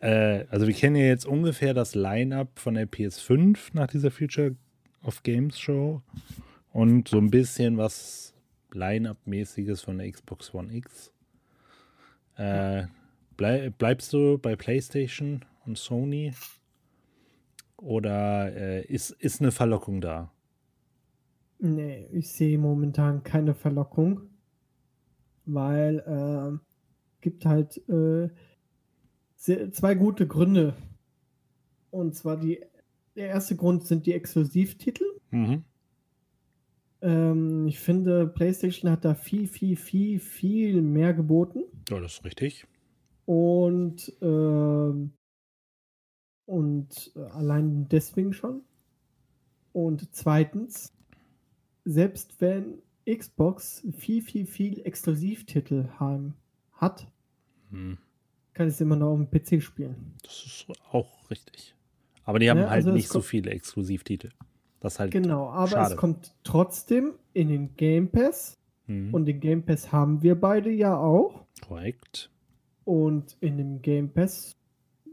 Äh, also, wir kennen ja jetzt ungefähr das Line-Up von der PS5 nach dieser Future of Games Show und so ein bisschen was Line-Up-mäßiges von der Xbox One X. Äh, bleib, bleibst du bei PlayStation und Sony? Oder äh, ist, ist eine Verlockung da? Nee, ich sehe momentan keine Verlockung, weil äh, gibt halt äh, sehr, zwei gute Gründe. Und zwar die, der erste Grund sind die Exklusivtitel. Mhm. Ähm, ich finde, PlayStation hat da viel, viel, viel, viel mehr geboten. Ja, das ist richtig. Und, äh, und allein deswegen schon. Und zweitens, selbst wenn Xbox viel, viel, viel Exklusivtitel haben, hat, hm. kann es immer noch auf dem PC spielen. Das ist auch richtig. Aber die haben ja, halt also nicht so viele Exklusivtitel. Das halt genau, aber schade. es kommt trotzdem in den Game Pass. Hm. Und den Game Pass haben wir beide ja auch. Korrekt. Und in dem Game Pass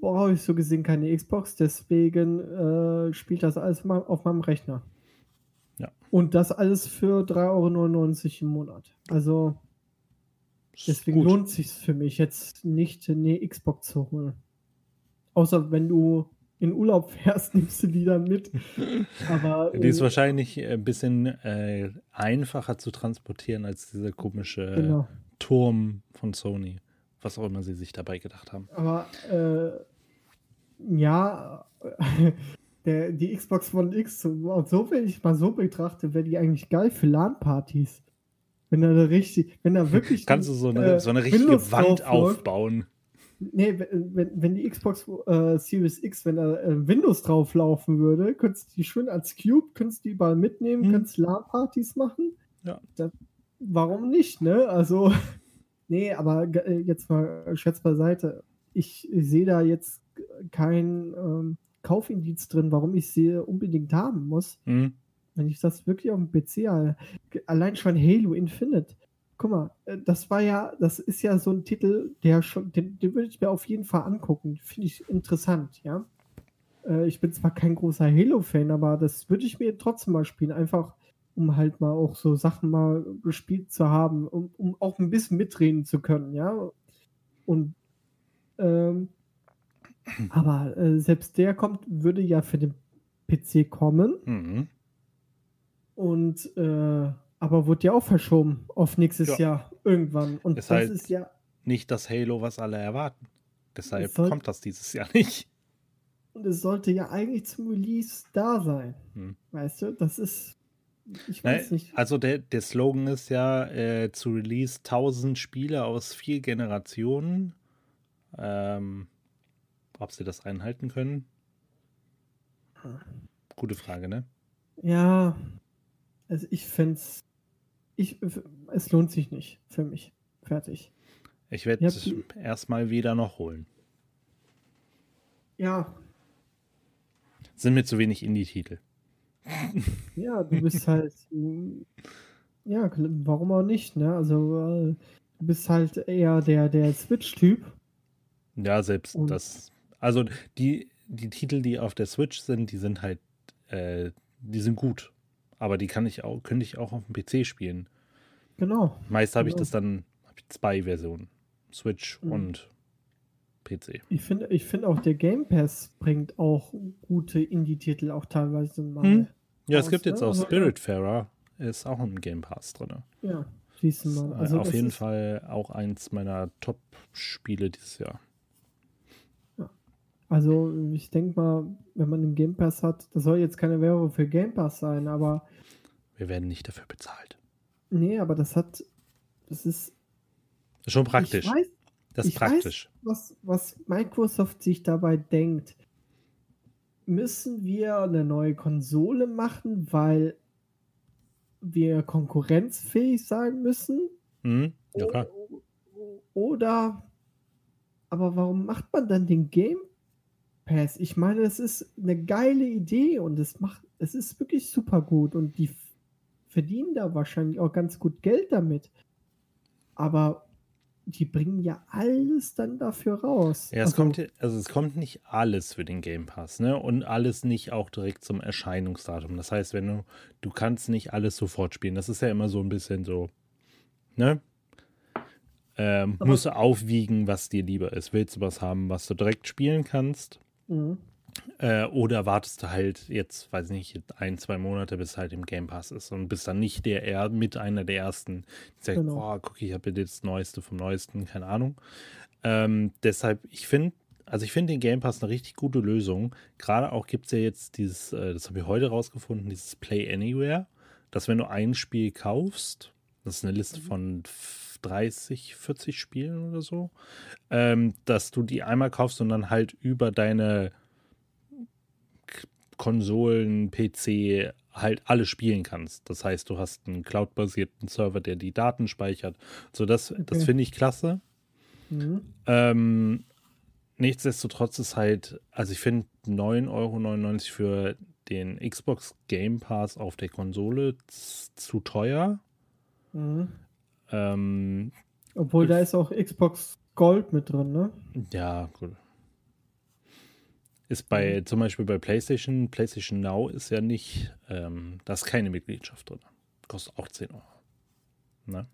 brauche ich so gesehen keine Xbox, deswegen äh, spielt das alles auf meinem Rechner. Ja. Und das alles für 3,99 Euro im Monat. Also deswegen Gut. lohnt sich für mich jetzt nicht eine Xbox zu holen. Außer wenn du in Urlaub fährst, <laughs> nimmst du die dann mit. <laughs> Aber Die ist äh, wahrscheinlich ein bisschen äh, einfacher zu transportieren als dieser komische genau. Turm von Sony. Was auch immer sie sich dabei gedacht haben. Aber äh, ja, <laughs> der, die Xbox One X, so, so wenn ich mal so betrachte, wäre die eigentlich geil für LAN-Partys. Wenn da richtig, wenn da wirklich. <laughs> Kannst du so eine, äh, so eine richtige Windows Wand aufbauen? Nee, wenn, wenn, die Xbox äh, Series X, wenn da äh, Windows drauf laufen würde, könntest du die schön als Cube, könntest du die überall mitnehmen, Hm. könntest LAN-Partys machen. Ja. Da, warum nicht, ne? Also, <laughs> nee, aber äh, jetzt mal Scherz beiseite. Ich sehe da jetzt kein ähm, Kaufindiz drin, warum ich sie unbedingt haben muss. Hm? Wenn ich das wirklich auf dem PC habe. Allein schon Halo Infinite. Guck mal, äh, das war ja, das ist ja so ein Titel, der schon, den, den würde ich mir auf jeden Fall angucken. Finde ich interessant, ja. Äh, Ich bin zwar kein großer Halo-Fan, aber das würde ich mir trotzdem mal spielen. Einfach, um halt mal auch so Sachen mal gespielt zu haben, um, um auch ein bisschen mitreden zu können, ja. Und ähm, aber äh, selbst der kommt, würde ja für den PC kommen. Mhm. Und äh, aber wurde ja auch verschoben auf nächstes Ja. Jahr irgendwann. Und Ist das halt- ist ja, Nicht das Halo, was alle erwarten. Deshalb Es soll- kommt das dieses Jahr nicht. und es sollte ja eigentlich zum Release da sein. Hm. Weißt du, das ist. Ich weiß nicht. Also der, der Slogan ist ja äh, zu Release 1000 Spiele aus vier Generationen. Ähm, ob sie das einhalten können? Gute Frage, ne? Ja, also ich fände ich, es lohnt sich nicht für mich. Fertig. Ich werde die- erstmal wieder noch holen. Ja, Sind mir zu wenig Indie-Titel. <laughs> ja, du bist halt. Ja, warum auch nicht, ne? Also, äh, du bist halt eher der, der Switch-Typ. Ja, selbst Und- das. Also die, die Titel, die auf der Switch sind, die sind halt, äh, die sind gut. Aber die kann ich auch, könnte ich auch auf dem PC spielen. Genau. Meist habe ich Genau. das dann, habe ich zwei Versionen. Switch Mhm. und PC. Ich finde ich find auch der Game Pass bringt auch gute Indie-Titel auch teilweise mal. Hm. Ja, es gibt jetzt ne? auch Also. Spiritfarer, ist auch im Game Pass drin. Ja, siehst du mal. Also auf jeden Fall auch eins meiner Top-Spiele dieses Jahr. Also ich denke mal, wenn man einen Game Pass hat, das soll jetzt keine Werbung für Game Pass sein, aber Wir werden nicht dafür bezahlt. nee, aber das hat, das ist Ist schon praktisch. Ich weiß, das ist ich praktisch. was, was Microsoft sich dabei denkt. Müssen wir eine neue Konsole machen, weil wir konkurrenzfähig sein müssen? Mhm. Ja, klar. Oder, aber warum macht man dann den Game Pass? Ich meine, es ist eine geile Idee und es macht, es ist wirklich super gut und die verdienen da wahrscheinlich auch ganz gut Geld damit. Aber die bringen ja alles dann dafür raus. Ja, es Also, kommt, also es kommt nicht alles für den Game Pass, ne? Und alles nicht auch direkt zum Erscheinungsdatum. Das heißt, wenn du, du kannst nicht alles sofort spielen. Das ist ja immer so ein bisschen so, ne? Ähm, musst du aufwiegen, was dir lieber ist. Willst du was haben, was du direkt spielen kannst? Mhm. Äh, oder wartest du halt jetzt, weiß nicht, ein, zwei Monate, bis halt im Game Pass ist und bist dann nicht der er mit einer der ersten, die sagt, Genau. boah, guck, ich habe das Neueste vom Neuesten, keine Ahnung. Ähm, deshalb, ich finde, also ich finde den Game Pass eine richtig gute Lösung. Gerade auch gibt es ja jetzt dieses, äh, das habe ich heute rausgefunden, dieses Play Anywhere, dass wenn du ein Spiel kaufst, das ist eine Liste von 30, 40 Spielen oder so, ähm, dass du die einmal kaufst und dann halt über deine Konsolen, PC halt alle spielen kannst. Das heißt, du hast einen cloud-basierten Server, der die Daten speichert. So, das, das Okay. finde ich klasse. Mhm. Ähm, nichtsdestotrotz ist halt, also ich finde 9,99 Euro für den Xbox Game Pass auf der Konsole zu teuer. Mhm. Ähm, Obwohl da ist auch Xbox Gold mit drin, ne? ja, gut. ist bei, zum Beispiel bei PlayStation, PlayStation Now ist ja nicht, ähm, da ist keine Mitgliedschaft drin. Kostet auch 10 Euro. Ne?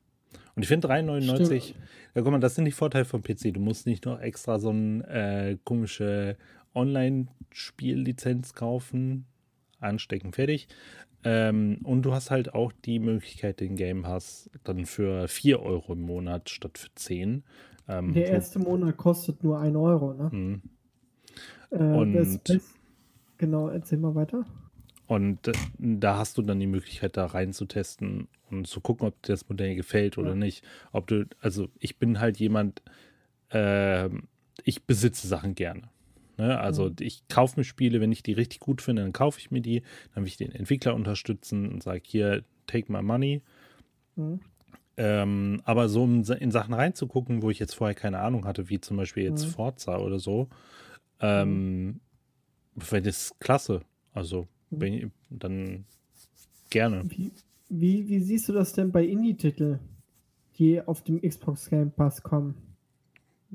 Und ich finde 3,99, ja guck mal, das sind die Vorteile vom PC. Du musst nicht noch extra so eine äh, komische Online-Spiellizenz kaufen, anstecken, fertig. Ähm, und du hast halt auch die Möglichkeit, den Game Pass dann für 4 Euro im Monat statt für 10. Ähm, Der erste Monat kostet nur 1 Euro, ne? Mhm. Äh, und das, genau, erzähl mal weiter. Und äh, da hast du dann die Möglichkeit, da rein zu testen und zu gucken, ob dir das Modell gefällt oder ja. nicht. Ob du, also ich bin halt jemand, äh, ich besitze Sachen gerne. Ne? Also mhm. ich kaufe mir Spiele, wenn ich die richtig gut finde, dann kaufe ich mir die, dann will ich den Entwickler unterstützen und sage hier, take my money. Mhm. Ähm, aber so in, in, Sachen reinzugucken, wo ich jetzt vorher keine Ahnung hatte, wie zum Beispiel jetzt mhm. Forza oder so, ähm, das klasse. Also mhm. ich, dann gerne. Wie, wie, wie siehst du das denn bei Indie-Titeln, die auf dem Xbox Game Pass kommen?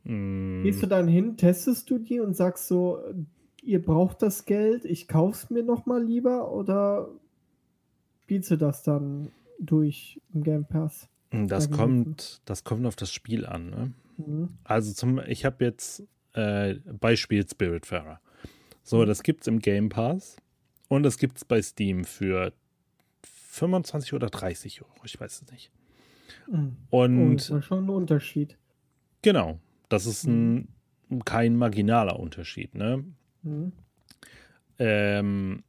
Mm. Gehst du dann hin, testest du die und sagst so, ihr braucht das Geld, ich kauf's mir nochmal lieber oder spielst du das dann durch im Game Pass? Das kommt, das kommt auf das Spiel an. Ne? Mhm. Also zum, ich habe jetzt äh, Beispiel Spiritfarer. So, mhm. das gibt's im Game Pass und das gibt's bei Steam für 25 oder 30 Euro, ich weiß es nicht. Mhm. Und oh, das ist schon ein Unterschied. Genau, das ist ein, mhm. kein marginaler Unterschied. Ne? Mhm. Ähm,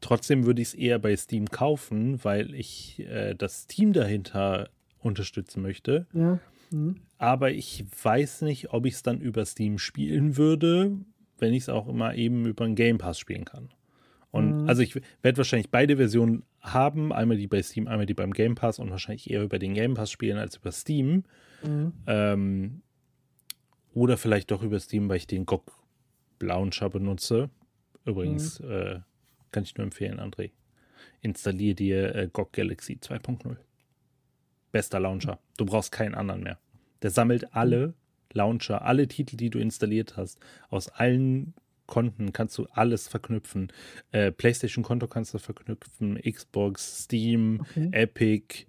trotzdem würde ich es eher bei Steam kaufen, weil ich äh, das Team dahinter unterstützen möchte. Ja. Mhm. Aber ich weiß nicht, ob ich es dann über Steam spielen würde, wenn ich es auch immer eben über einen Game Pass spielen kann. Und mhm. also ich werde wahrscheinlich beide Versionen haben, einmal die bei Steam, einmal die beim Game Pass und wahrscheinlich eher über den Game Pass spielen als über Steam. Mhm. Ähm, oder vielleicht doch über Steam, weil ich den GOG Launcher benutze. Übrigens mhm. äh, kann ich nur empfehlen, André. Installier dir äh, GOG Galaxy 2.0. Bester Launcher. Du brauchst keinen anderen mehr. Der sammelt alle Launcher, alle Titel, die du installiert hast, aus allen Konten kannst du alles verknüpfen. Äh, PlayStation-Konto kannst du verknüpfen, Xbox, Steam, okay. Epic,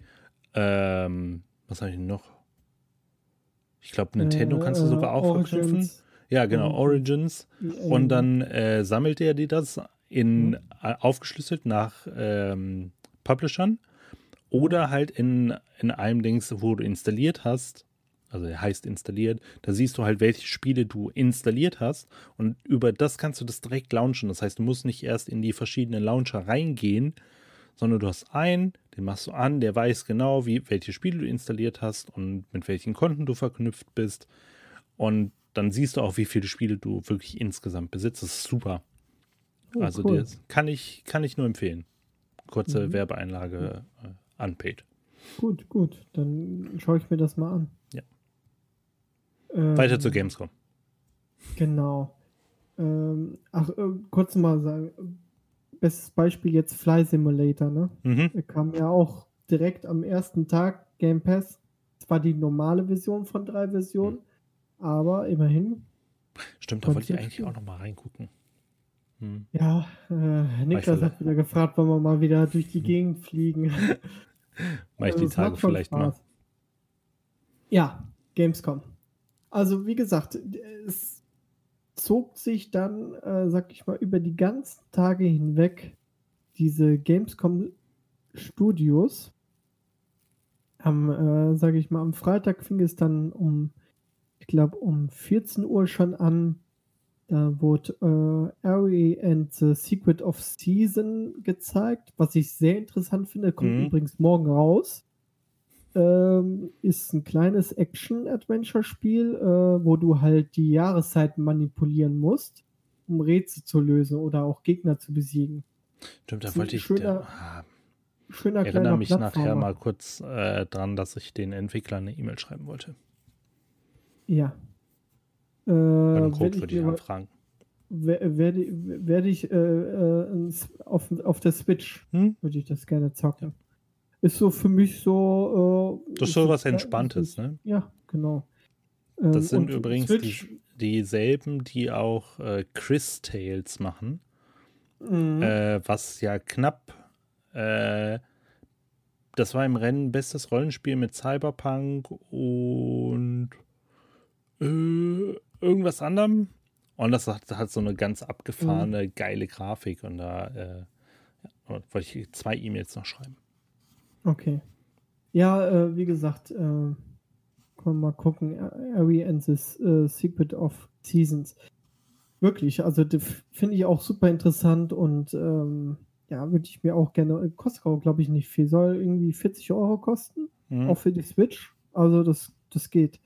ähm, was habe ich noch? Ich glaube, Nintendo äh, kannst du sogar auch Origins. verknüpfen. Ja, genau, mhm. Origins. Und dann äh, sammelt er dir das in mhm. Äh, aufgeschlüsselt nach ähm, Publishern oder halt in, in einem Dings, wo du installiert hast, also der heißt installiert, da siehst du halt, welche Spiele du installiert hast und über das kannst du das direkt launchen. Das heißt, du musst nicht erst in die verschiedenen Launcher reingehen, sondern du hast einen, den machst du an, der weiß genau, wie, welche Spiele du installiert hast und mit welchen Konten du verknüpft bist. Und dann siehst du auch, wie viele Spiele du wirklich insgesamt besitzt. Das ist super. Oh, also cool. das kann ich, kann ich nur empfehlen. Kurze mhm. Werbeeinlage äh, unpaid. Gut, gut. Dann schaue ich mir das mal an. Ähm, Weiter zu Gamescom. Genau. Ähm, ach, äh, kurz mal sagen, bestes Beispiel jetzt Fly Simulator, ne? Mhm. Der kam ja auch direkt am ersten Tag Game Pass. Zwar die normale Version von drei Versionen, mhm. aber immerhin. Stimmt, da wollte ich eigentlich auch noch mal reingucken. Hm. Ja, äh, Niklas hat wieder gefragt, wollen wir mal wieder durch die Gegend fliegen. <laughs> Mach ich die also, Tage vielleicht Spaß. mal. Ja, Gamescom. Also wie gesagt, es zog sich dann, äh, sag ich mal, über die ganzen Tage hinweg diese Gamescom Studios. Am, äh, sag ich mal, am Freitag fing es dann um, ich glaube, um 14 Uhr schon an. Da wurde äh, Ari and the Secret of Season gezeigt, was ich sehr interessant finde. Kommt mhm. übrigens morgen raus ähm, ist ein kleines Action-Adventure-Spiel, äh, wo du halt die Jahreszeiten manipulieren musst, um Rätsel zu lösen oder auch Gegner zu besiegen. Stimmt, da wollte ich. Schöner, der, ah, schöner erinnere mich nachher mal kurz äh, dran, dass ich den Entwicklern eine E-Mail schreiben wollte. Ja. Äh, Einen Code würde ich anfragen. Werde, werde ich äh, äh auf, auf der Switch hm? würde ich das gerne zocken. Ja ist so für mich so. Äh, das ist so was Entspanntes, ne? Ja, genau. Das ähm, sind übrigens Switch, die, dieselben, die auch äh, Chris Tales machen. Mhm. Äh, was ja knapp. Äh, das war im Rennen bestes Rollenspiel mit Cyberpunk und äh, irgendwas anderem. Und das hat, hat, so eine ganz abgefahrene, mhm. geile Grafik. Und da äh, wollte ich zwei E-Mails noch schreiben. Okay. Ja, äh, wie gesagt, äh, können wir mal gucken. Ari and the uh, Secret of Seasons. Wirklich, also finde ich auch super interessant und ähm, ja, würde ich mir auch gerne. Kostet auch, glaube ich, nicht viel. Soll irgendwie 40 Euro kosten. Mhm. Auch für die Switch. Also das, das geht.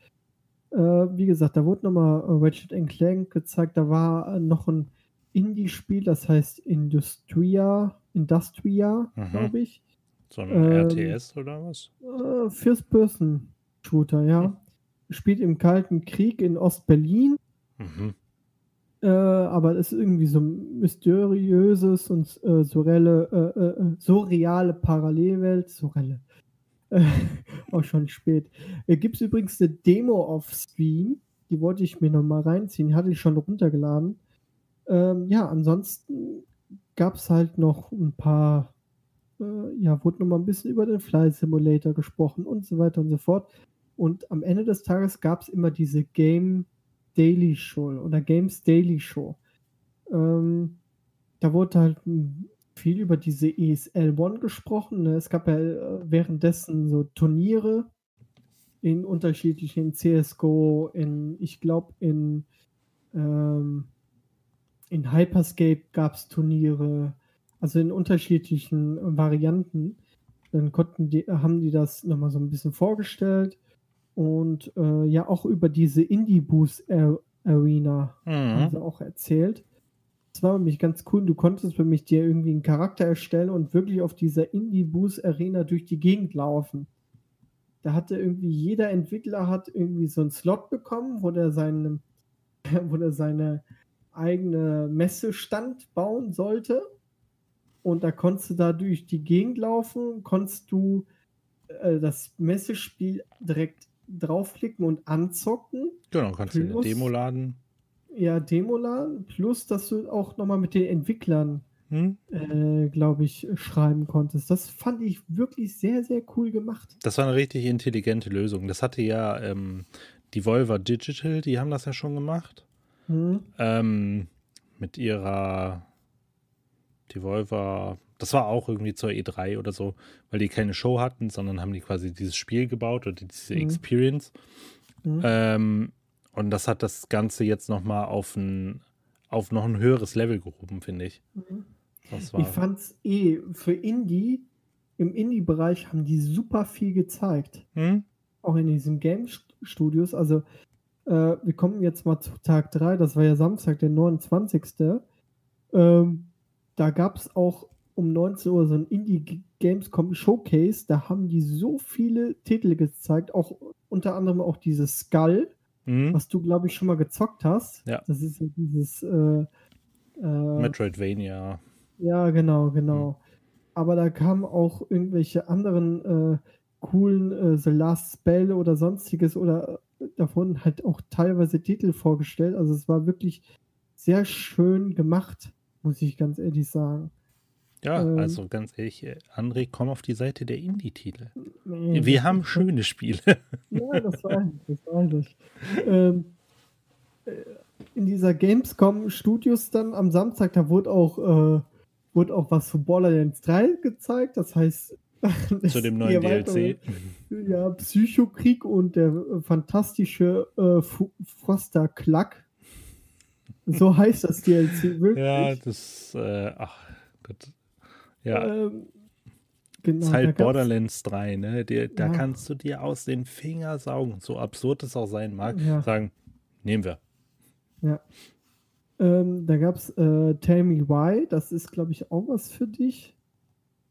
Äh, wie gesagt, da wurde nochmal Ratchet Clank gezeigt. Da war noch ein Indie-Spiel, das heißt Industria, Industria, mhm. glaube ich. So ein ähm, RTS oder was? Äh, First-Person-Shooter, ja. Mhm. Spielt im Kalten Krieg in Ost-Berlin. Mhm. Äh, aber es ist irgendwie so mysteriöses und äh, surreale, äh, äh, äh surreale Parallelwelt. Surreale. <laughs> auch schon spät. Äh, Gibt es übrigens eine Demo auf Stream, die wollte ich mir nochmal reinziehen, die hatte ich schon runtergeladen. Ähm, ja, ansonsten gab es halt noch ein paar, äh, ja, wurde nochmal ein bisschen über den Fly Simulator gesprochen und so weiter und so fort. Und am Ende des Tages gab es immer diese Game Daily Show oder Games Daily Show. Ähm, da wurde halt viel über diese ESL One gesprochen. Ne? Es gab ja äh, währenddessen so Turniere in unterschiedlichen CSGO, in, ich glaube, in, ähm, in Hyperscape gab es Turniere, also in unterschiedlichen Varianten. Dann konnten die, haben die das nochmal so ein bisschen vorgestellt und äh, ja auch über diese Indie Boost Arena mhm. haben sie auch erzählt. Das war für mich ganz cool. Du konntest für mich dir irgendwie einen Charakter erstellen und wirklich auf dieser Indie Boost Arena durch die Gegend laufen. Da hatte irgendwie jeder Entwickler hat irgendwie so einen Slot bekommen, wo der seine, <laughs> wo der seine eigene Messestand bauen sollte. Und da konntest du da durch die Gegend laufen, konntest du äh, das Messespiel direkt draufklicken und anzocken. Genau, kannst du eine Demo laden. Ja, Demo laden, plus dass du auch nochmal mit den Entwicklern, hm? äh, glaube ich, schreiben konntest. Das fand ich wirklich sehr, sehr cool gemacht. Das war eine richtig intelligente Lösung. Das hatte ja ähm, die Volver Digital, die haben das ja schon gemacht. Hm? Ähm, mit ihrer Devolver das war auch irgendwie zur E3 oder so, weil die keine Show hatten, sondern haben die quasi dieses Spiel gebaut oder diese mhm. Experience. Mhm. Ähm, und das hat das Ganze jetzt nochmal auf ein, auf noch ein höheres Level gehoben, finde ich. Mhm. Ich fand es eh für Indie, im Indie-Bereich haben die super viel gezeigt. Mhm. Auch in diesen Game-Studios. Also, äh, wir kommen jetzt mal zu Tag 3, das war ja Samstag, der 29. Ähm, da gab es auch um 19 Uhr so ein Indie Gamescom Showcase. Da haben die so viele Titel gezeigt, auch unter anderem auch dieses Skull, mhm. was du, glaube ich, schon mal gezockt hast. Ja. Das ist ja dieses äh, äh, Metroidvania. Ja, genau, genau. Mhm. Aber da kamen auch irgendwelche anderen äh, coolen äh, The Last Spell oder sonstiges oder äh, davon halt auch teilweise Titel vorgestellt. Also es war wirklich sehr schön gemacht, muss ich ganz ehrlich sagen. Ja, ähm, also ganz ehrlich, äh, André, komm auf die Seite der Indie-Titel. Nee, Wir haben schöne Spiele. <laughs> Ja, das weiß ich, das weiß ich. Ähm, äh, in dieser Gamescom Studios dann am Samstag, da wurde auch, äh, wurde auch was zu Borderlands 3 gezeigt. Das heißt, <laughs> zu dem neuen DLC. Ja, Psychokrieg und der fantastische äh, Foster Klack. So heißt das DLC wirklich. Ja, das, äh, ach Gott. Ja. Ähm, genau, ist halt Borderlands 3, ne? Die, da ja. kannst du dir aus den Finger saugen, so absurd es auch sein mag, ja. sagen, nehmen wir. Ja. Ähm, da gab es äh, Tell Me Why, das ist, glaube ich, auch was für dich.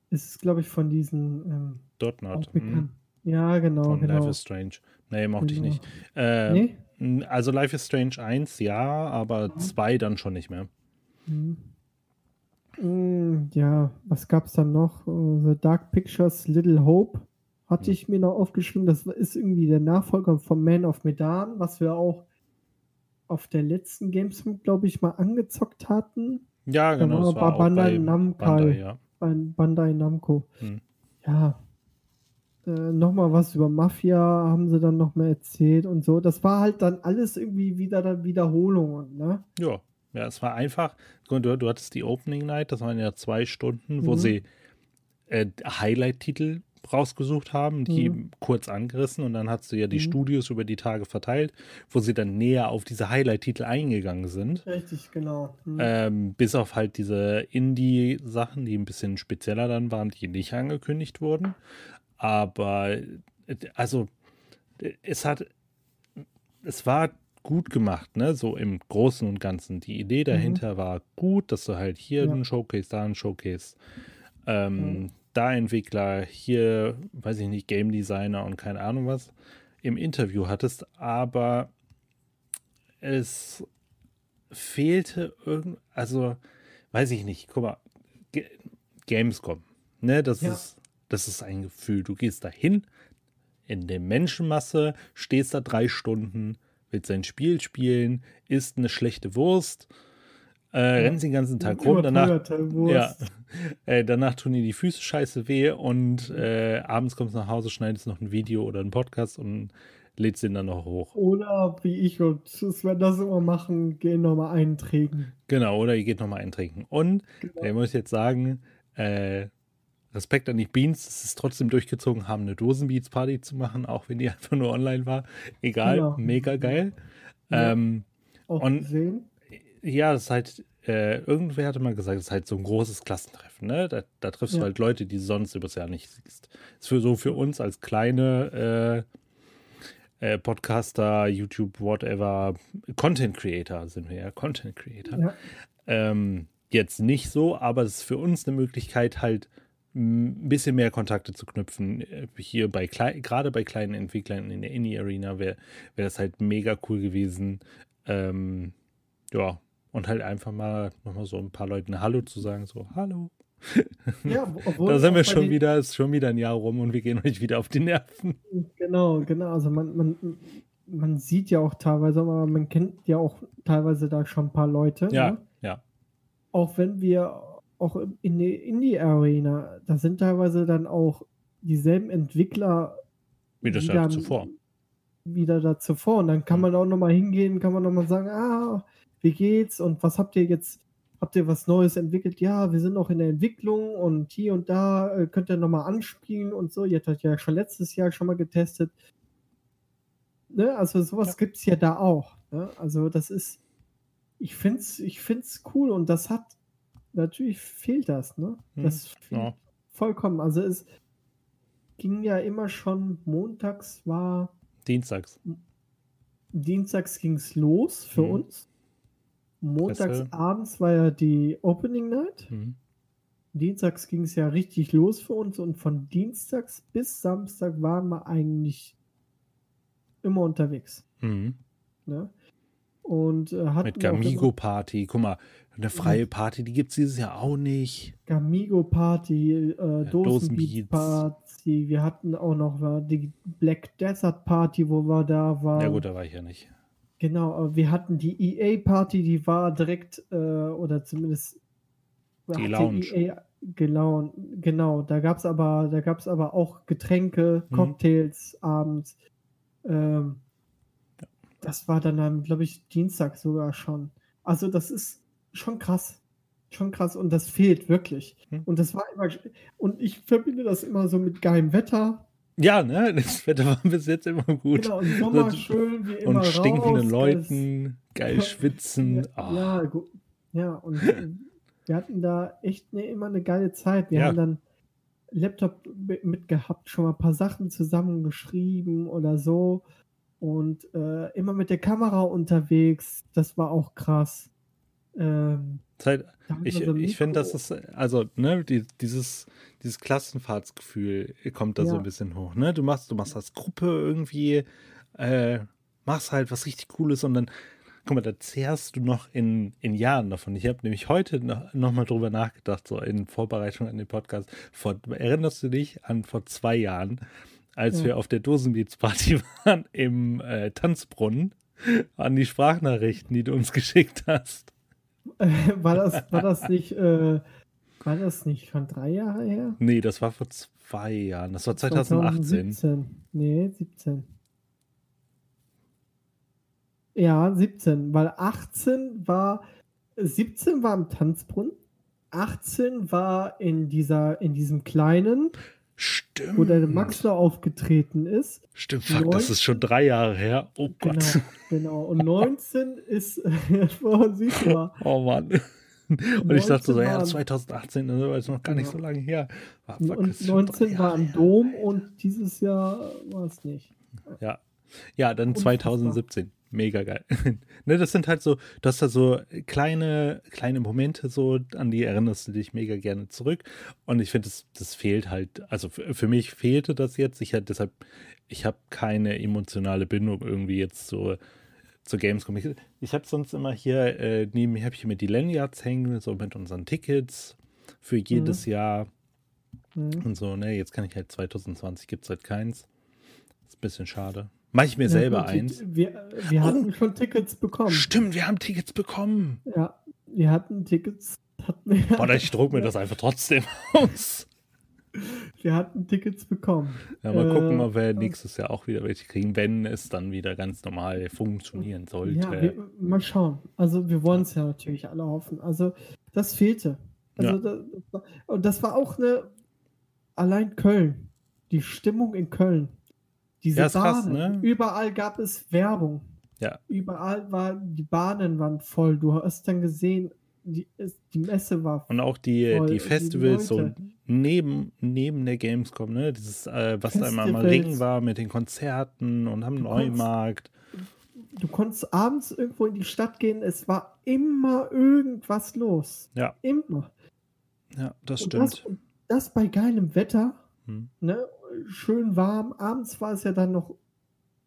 Es ist, glaube ich, von diesen. Ähm, Dort not. Hm. Ja, genau. Von genau. Life is Strange. Nee, mochte genau. ich nicht. Äh, nee? Also Life is Strange 1, ja, aber 2 mhm. dann schon nicht mehr. Mhm. Mm, ja, was gab es dann noch? Uh, The Dark Pictures Little Hope hatte hm. ich mir noch aufgeschrieben. Das ist irgendwie der Nachfolger von Man of Medan, was wir auch auf der letzten Gamescom, glaube ich, mal angezockt hatten. Ja, genau. Da war, war Bandai bei Namco. Bandai, ja. Bei Bandai Namco. Hm. Ja. Äh, nochmal was über Mafia haben sie dann noch mal erzählt und so. Das war halt dann alles irgendwie wieder dann Wiederholungen, ne? Ja. Ja, es war einfach, du, du hattest die Opening Night, das waren ja zwei Stunden, wo Mhm. sie äh, Highlight-Titel rausgesucht haben, die Mhm. kurz angerissen und dann hast du ja die Mhm. Studios über die Tage verteilt, wo sie dann näher auf diese Highlight-Titel eingegangen sind. Richtig, genau. Mhm. Ähm, bis auf halt diese Indie-Sachen, die ein bisschen spezieller dann waren, die nicht angekündigt wurden. Aber äh, also äh, es hat, es war gut gemacht, ne? So im Großen und Ganzen. Die Idee dahinter war gut, dass du halt hier Ja. einen Showcase, da einen Showcase, ähm, Mhm. da Entwickler, hier, weiß ich nicht, Game Designer und keine Ahnung was im Interview hattest, aber es fehlte irgend, also weiß ich nicht, guck mal, G Gamescom, ne, das Ja. ist, das ist ein Gefühl. Du gehst da hin in der Menschenmasse, stehst da drei Stunden, willst ein Spiel spielen, isst eine schlechte Wurst, äh, rennst den ganzen Tag rum, danach ja. <laughs> Äh, danach tun dir die Füße scheiße weh und äh, abends kommst du nach Hause, schneidest noch ein Video oder einen Podcast und lädst den dann noch hoch. Oder wie ich und Sven das immer machen, gehen nochmal einträgen. Genau, oder ihr geht nochmal eintrinken. Und Genau. ich muss jetzt sagen, äh, Respekt an die Beans, dass es trotzdem durchgezogen haben, eine Dosenbeats-Party zu machen, auch wenn die <laughs> einfach nur online war. Egal, Genau. mega geil. Ja. Ähm, Auch Und- gesehen. ja, das ist halt, äh, irgendwer hatte mal gesagt, es ist halt so ein großes Klassentreffen, ne? Da, da triffst du Ja. halt Leute, die du sonst übers Jahr nicht siehst. Ist für so für uns als kleine äh, äh, Podcaster, YouTube, whatever, Content Creator sind wir ja, Content Creator. Ja. Ähm, jetzt nicht so, aber es ist für uns eine Möglichkeit, halt ein bisschen mehr Kontakte zu knüpfen. Äh, Hier bei gerade bei kleinen Entwicklern in der Indie-Arena wäre wär das halt mega cool gewesen. Ähm, ja, und halt einfach mal nochmal so ein paar Leuten Hallo zu sagen, so Hallo. Ja, <laughs> obwohl Da sind wir schon wieder, ist schon wieder ein Jahr rum und wir gehen euch wieder auf die Nerven. Genau, genau. Also man, man, man sieht ja auch teilweise, aber man kennt ja auch teilweise da schon ein paar Leute. Ja, Ne? ja. Auch wenn wir auch in die Indie-Arena, da sind teilweise dann auch dieselben Entwickler Wie das ja dann zuvor. wieder da zuvor. Und dann kann Mhm. man auch nochmal hingehen, kann man nochmal sagen, ah, wie geht's und was habt ihr jetzt, habt ihr was Neues entwickelt? Ja, wir sind noch in der Entwicklung und hier und da äh, könnt ihr nochmal anspielen und so. Ihr habt das ja schon letztes Jahr schon mal getestet. Ne? Also sowas Ja. gibt's ja da auch. Ne? Also das ist, ich find's, ich find's cool und das hat, natürlich fehlt das, ne? Mhm. Das fehlt Ja. vollkommen. Also es ging ja immer schon, montags war Dienstags. Dienstags ging es los für Mhm. uns. Montags Presse. abends war ja die Opening Night. Mhm. Dienstags ging es ja richtig los für uns und von Dienstags bis Samstag waren wir eigentlich immer unterwegs. Mhm. Ne? Und äh, hatten Mit auch immer- Gamigo-Party. Guck mal, eine freie Party, die gibt es dieses Jahr auch nicht. Gamigo Party, äh, Dosenbeats. Party. Wir hatten auch noch äh, die Black Desert Party, wo wir da waren. Ja gut, da war ich ja nicht. Genau, wir hatten die EA-Party, die war direkt, äh, oder zumindest Die hat Lounge. EA genau, genau, da gab es aber, da aber auch Getränke, Mhm. Cocktails abends. Ähm, das war dann, glaube ich, Dienstag sogar schon. Also das ist schon krass. Schon krass und das fehlt wirklich. Hm. Und das war immer, und ich verbinde das immer so mit geilem Wetter. Ja, ne? <laughs> Das Wetter war bis jetzt immer gut. Genau, im Sommer So- schön wie immer Und stinkenden raus, Leuten, geil <laughs> schwitzen. Ja, Ah. ja, gu- ja, und äh, wir hatten da echt ne, immer eine geile Zeit. Wir Ja. haben dann Laptop mi- mitgehabt, schon mal ein paar Sachen zusammengeschrieben oder so. Und äh, immer mit der Kamera unterwegs. Das war auch krass. Ähm, Zeit, ich so ich finde, Mikro. das ist, also, ne, die, dieses, dieses Klassenfahrtsgefühl kommt da so Ja. ein bisschen hoch, ne? Du machst, du machst als Gruppe irgendwie, äh, machst halt was richtig Cooles und dann, guck mal, da zehrst du noch in, in Jahren davon. Ich habe nämlich heute noch, noch mal drüber nachgedacht, so in Vorbereitung an den Podcast. Vor, erinnerst du dich an vor zwei Jahren, als Ja. wir auf der Dosenbeats-Party <laughs> waren im äh, Tanzbrunnen? An die Sprachnachrichten, die du uns <laughs> geschickt hast. war, das, war das nicht, äh, war das nicht schon drei Jahre her? Nee, das war vor zwei Jahren. Das war 2018. 2017. Nee, 17. Ja, 17, weil 18 war, 17 war im Tanzbrunnen, 18 war in dieser, in diesem kleinen, Stimmt. wo der Maxler aufgetreten ist. Stimmt, fuck, das ist schon drei Jahre her. Oh Gott. Genau, genau. Und <laughs> 19 ist, vorher <laughs> siehst du mal. Oh Mann. Und ich dachte so, ja, 2018, das ist noch gar nicht so lange her. Ah, fuck, und 19 war im Dom und dieses Jahr war es nicht. Ja. Ja, dann 2017 mega geil. <laughs> ne, das sind halt so, du hast da so kleine, kleine Momente, so, an die erinnerst du dich mega gerne zurück. Und ich finde, das, das fehlt halt, also für, mich fehlte das jetzt. Ich hatte deshalb, ich habe keine emotionale Bindung irgendwie jetzt so zu Gamescom. Ich, ich habe sonst immer hier, äh, neben mir habe ich hier mit die Lanyards hängen, so mit unseren Tickets für jedes mhm. Jahr. Mhm. Und so, ne, jetzt kann ich halt 2020 gibt es halt keins. ist ein bisschen schade. Mach ich mir ja, selber gut, eins. Wir, wir hatten oh, schon Tickets bekommen. Stimmt, wir haben Tickets bekommen. Ja, wir hatten Tickets. Hatten wir, Boah, ich <laughs> druck mir das einfach trotzdem aus. Wir hatten Tickets bekommen. Ja, mal äh, gucken, ob wir nächstes Jahr auch wieder welche kriegen, wenn es dann wieder ganz normal funktionieren sollte. Ja, wir, mal schauen. Also wir wollen es ja natürlich alle hoffen. Also das fehlte. Also ja. das, und das war auch eine allein Köln. Die Stimmung in Köln. Diese ja, Bahnen, krass, ne? überall gab es Werbung. Ja. Überall war, die Bahnen waren voll. Du hast dann gesehen, die, die Messe war Und auch die, voll. die Festivals die so neben, neben der Gamescom, ne? Dieses, äh, was Festivals. da immer am Ring war mit den Konzerten und am Neumarkt. Du konntest abends irgendwo in die Stadt gehen, es war immer irgendwas los. Ja. Immer. Ja, das stimmt. Das, das, bei geilem Wetter, hm. ne? Schön warm. Abends war es ja dann noch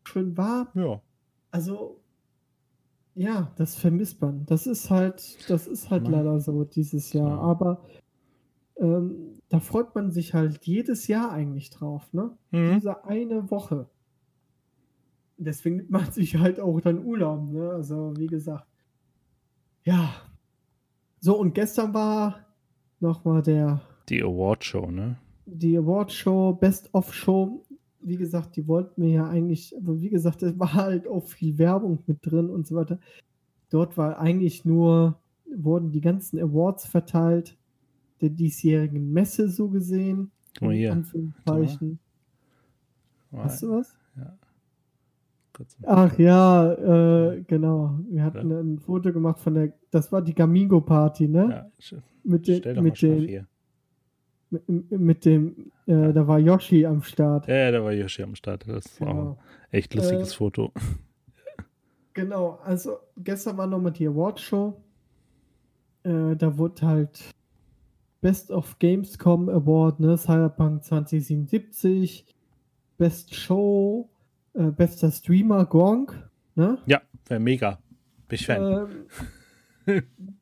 schön warm. Ja. Also, ja, das vermisst man. Das ist halt, das ist halt Mann. leider so dieses Jahr. Ja. Aber ähm, da freut man sich halt jedes Jahr eigentlich drauf, ne? Mhm. Diese eine Woche. Deswegen nimmt man <laughs> sich halt auch dann Urlaub, ne? Also, wie gesagt. Ja. So, und gestern war nochmal der. Die Award Show, ne? Die Award Show, Best of Show, wie gesagt, die wollten mir ja eigentlich, aber wie gesagt, es war halt auch viel Werbung mit drin und so weiter. Dort war eigentlich nur, wurden die ganzen Awards verteilt, der diesjährigen Messe so gesehen. Oh, hier. Anführungszeichen. Hast du was? Ja. Ach ja, äh, genau. Wir hatten ein Foto gemacht von der, das war die Gamingo Party, ne? Ja, mit den, mit den, mit, mit dem, äh, da war Yoshi am Start. Ja, da war Yoshi am Start. Das war genau. ein echt lustiges äh, Foto. Genau, also gestern war nochmal die Awardshow. Äh, da wurde halt Best of Gamescom Award, ne? Cyberpunk 2077, Best Show, äh, bester Streamer Gronk, ne? Ja, wäre mega. Bin ich Fan. Ähm, <laughs>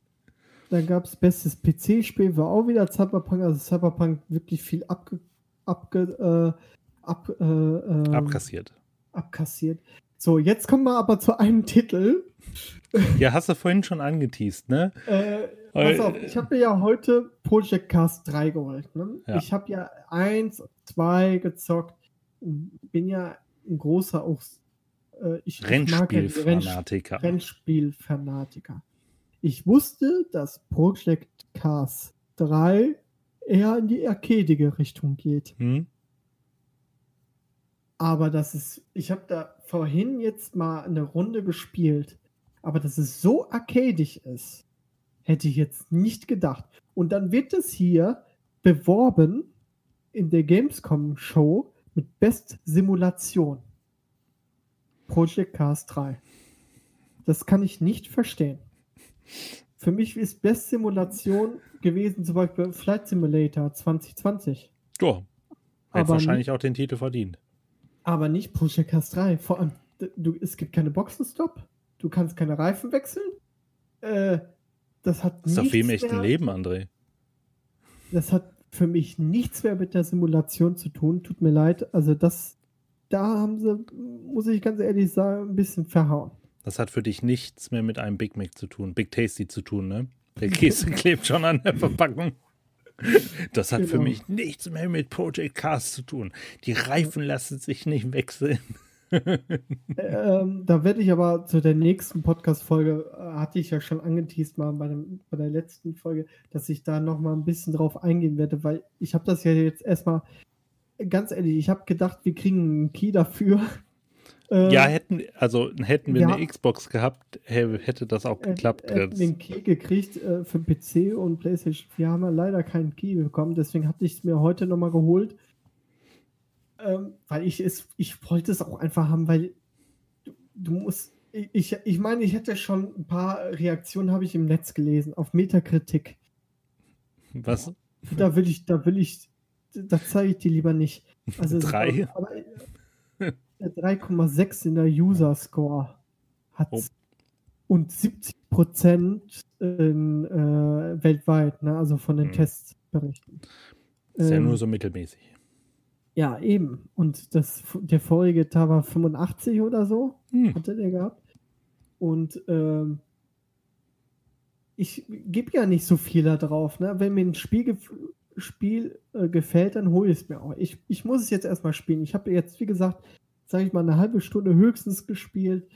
Dann gab es bestes PC-Spiel, war auch wieder Cyberpunk, also Cyberpunk wirklich viel abge, abge, äh, ab, äh, äh, abkassiert. Abkassiert. So, jetzt kommen wir aber zu einem Titel. Ja, hast du vorhin schon angeteased, ne? Äh, pass auf, ich habe mir ja heute Project Cast 3 geholt. Ne? Ja. Ich habe ja 1, 2 gezockt. Bin ja ein großer auch. Äh, ich, Rennspielfanatiker. Rennspielfanatiker. Ich wusste, dass Project Cars 3 eher in die arcadige Richtung geht. Hm. Aber das ist, ich habe da vorhin jetzt mal eine Runde gespielt, aber dass es so arcadisch ist, hätte ich jetzt nicht gedacht. Und dann wird es hier beworben in der Gamescom Show mit Best Simulation. Project Cars 3. Das kann ich nicht verstehen. Für mich ist Best Simulation gewesen, zum Beispiel Flight Simulator 2020. Ja, hat wahrscheinlich nicht, auch den Titel verdient. Aber nicht Project Cars 3. Vor allem, du, es gibt keine Boxenstopp, du kannst keine Reifen wechseln. Äh, das hat Das ist auf wem echten Leben, André. Das hat für mich nichts mehr mit der Simulation zu tun. Tut mir leid. Also, das, da haben sie, muss ich ganz ehrlich sagen, ein bisschen verhauen. Das hat für dich nichts mehr mit einem Big Mac zu tun, Big Tasty zu tun, ne? Der Käse <laughs> klebt schon an der Verpackung. Das hat genau. für mich nichts mehr mit Project Cars zu tun. Die Reifen lassen sich nicht wechseln. <laughs> ähm, da werde ich aber zu der nächsten Podcast-Folge, äh, hatte ich ja schon angeteased mal bei, dem, bei der letzten Folge, dass ich da noch mal ein bisschen drauf eingehen werde, weil ich habe das ja jetzt erstmal, ganz ehrlich, ich habe gedacht, wir kriegen einen Key dafür. Ähm, ja, hätten, also hätten wir ja, eine Xbox gehabt, hätte das auch geklappt. Wir hätten den Key gekriegt äh, für PC und PlayStation. Wir haben ja leider keinen Key bekommen, deswegen hatte ich es mir heute nochmal geholt. Ähm, weil ich es, ich wollte es auch einfach haben, weil du, du musst, ich, ich meine, ich hätte schon ein paar Reaktionen habe ich im Netz gelesen, auf Metakritik. Was? Da will ich, da will ich, da zeige ich dir lieber nicht. Also, <laughs> Drei? Aber, 3,6 in der User Score hat oh. und 70 Prozent äh, weltweit, ne? also von den hm. Testberichten. Ist ähm, ja nur so mittelmäßig. Ja, eben. Und das, der vorige Tag war 85 oder so, hm. hatte der gehabt. Und ähm, ich gebe ja nicht so viel da drauf. Ne? Wenn mir ein Spiel, Spiel äh, gefällt, dann hole ich es mir auch. Ich, ich muss es jetzt erstmal spielen. Ich habe jetzt, wie gesagt, sage ich mal, eine halbe Stunde höchstens gespielt.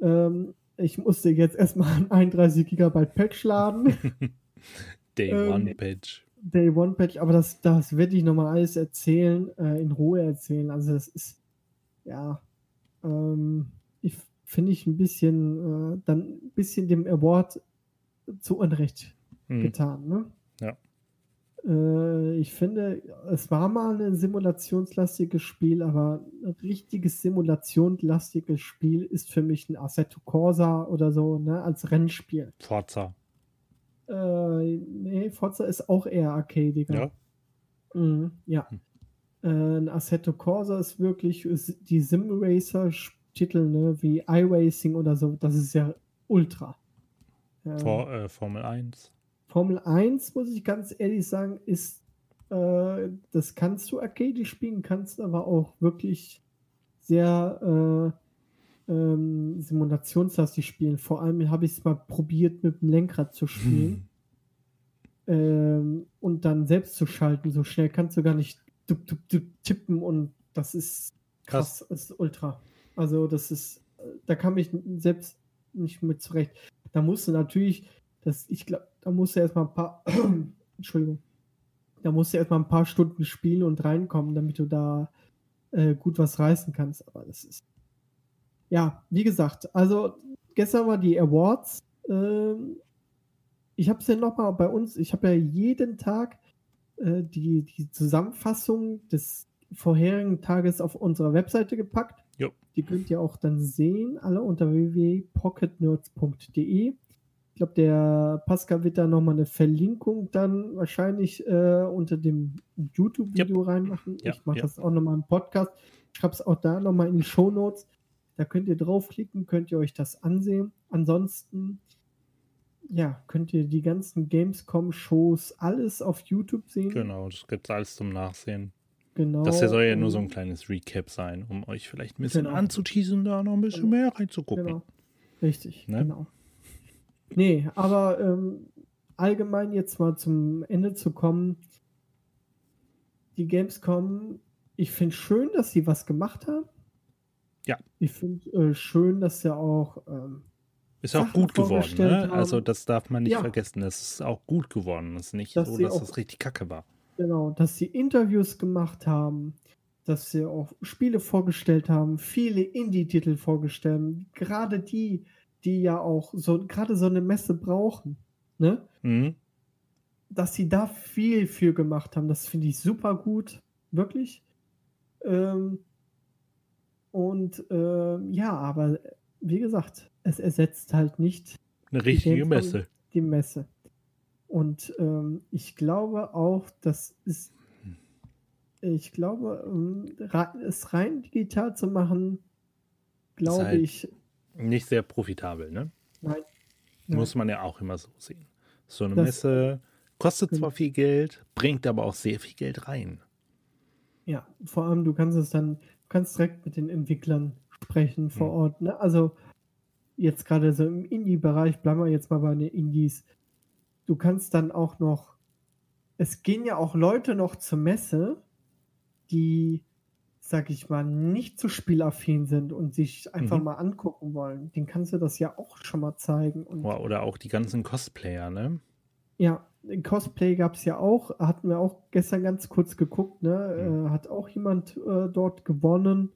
Ähm, ich musste jetzt erstmal ein 31 GB Patch laden. <laughs> Day ähm, One Patch. Day One Patch, aber das, das werde ich nochmal alles erzählen, äh, in Ruhe erzählen. Also das ist, ja, ähm, ich finde ich ein bisschen, äh, dann ein bisschen dem Award zu Unrecht hm. getan, ne? Ja. Äh, ich finde, es war mal ein simulationslastiges Spiel, aber ein richtiges simulationslastiges Spiel ist für mich ein Assetto Corsa oder so, ne, als Rennspiel. Forza. Äh, nee, Forza ist auch eher arcadiger. Ja. Mhm, ja. Hm. Äh, ein Assetto Corsa ist wirklich die Sim-Racer-Titel, ne, wie iRacing oder so, das ist ja ultra. For, äh, Formel 1. Formel 1, muss ich ganz ehrlich sagen, ist, äh, das kannst du Arcade spielen, kannst aber auch wirklich sehr äh, ähm, simulationslastig spielen. Vor allem habe ich es mal probiert, mit dem Lenkrad zu spielen. Hm. Ähm, und dann selbst zu schalten. So schnell kannst du gar nicht dup, dup, dup, tippen und das ist krass, krass. das ist ultra. Also das ist, da kam ich selbst nicht mit zurecht. Da musst du natürlich, das, ich glaube, da musst du erstmal ein paar, <clears throat> Entschuldigung, da musst du erstmal ein paar Stunden spielen und reinkommen, damit du da äh, gut was reißen kannst. Aber das ist, ja, wie gesagt, also gestern war die Awards. Ähm, ich habe es ja nochmal bei uns, ich habe ja jeden Tag äh, die, die Zusammenfassung des vorherigen Tages auf unserer Webseite gepackt. Jo. Die könnt ihr auch dann sehen, alle unter www.pocketnerds.de. Ich glaube, der Pascal wird da nochmal eine Verlinkung dann wahrscheinlich äh, unter dem YouTube-Video yep. reinmachen. Ja, ich mache ja. das auch nochmal im Podcast. Ich schreibe es auch da nochmal in die Show Notes. Da könnt ihr draufklicken, könnt ihr euch das ansehen. Ansonsten, ja, könnt ihr die ganzen Gamescom-Shows alles auf YouTube sehen. Genau, das gibt alles zum Nachsehen. Genau. Das soll ja nur so ein kleines Recap sein, um euch vielleicht ein bisschen genau. anzuteasen, da noch ein bisschen genau. mehr reinzugucken. Genau. Richtig, ne? genau. Nee, aber ähm, allgemein jetzt mal zum Ende zu kommen. Die Gamescom, ich finde schön, dass sie was gemacht haben. Ja. Ich finde äh, schön, dass sie auch. Ähm, ist auch gut geworden, ne? Also, das darf man nicht ja. vergessen. Das ist auch gut geworden. Es ist nicht dass so, dass auch, das richtig kacke war. Genau, dass sie Interviews gemacht haben, dass sie auch Spiele vorgestellt haben, viele Indie-Titel vorgestellt, gerade die, die ja auch so gerade so eine Messe brauchen, ne? Mhm. Dass sie da viel für gemacht haben, das finde ich super gut, wirklich. Ähm, und ähm, ja, aber wie gesagt, es ersetzt halt nicht eine richtige die Messe. Die Messe. Und ähm, ich glaube auch, das ist, ich glaube, ähm, es rein digital zu machen, glaube halt ich, nicht sehr profitabel, ne? Nein. Muss man ja auch immer so sehen. So eine das, Messe kostet zwar viel Geld, bringt aber auch sehr viel Geld rein. Ja, vor allem du kannst es dann, du kannst direkt mit den Entwicklern sprechen vor hm. Ort. Ne? Also jetzt gerade so im Indie-Bereich, bleiben wir jetzt mal bei den Indies, du kannst dann auch noch, es gehen ja auch Leute noch zur Messe, die, sag ich mal, nicht zu spielaffin sind und sich einfach mhm. mal angucken wollen. Den kannst du das ja auch schon mal zeigen. Und Oder auch die ganzen Cosplayer, ne? Ja, Cosplay gab es ja auch, hatten wir auch gestern ganz kurz geguckt, ne? Mhm. Äh, hat auch jemand äh, dort gewonnen.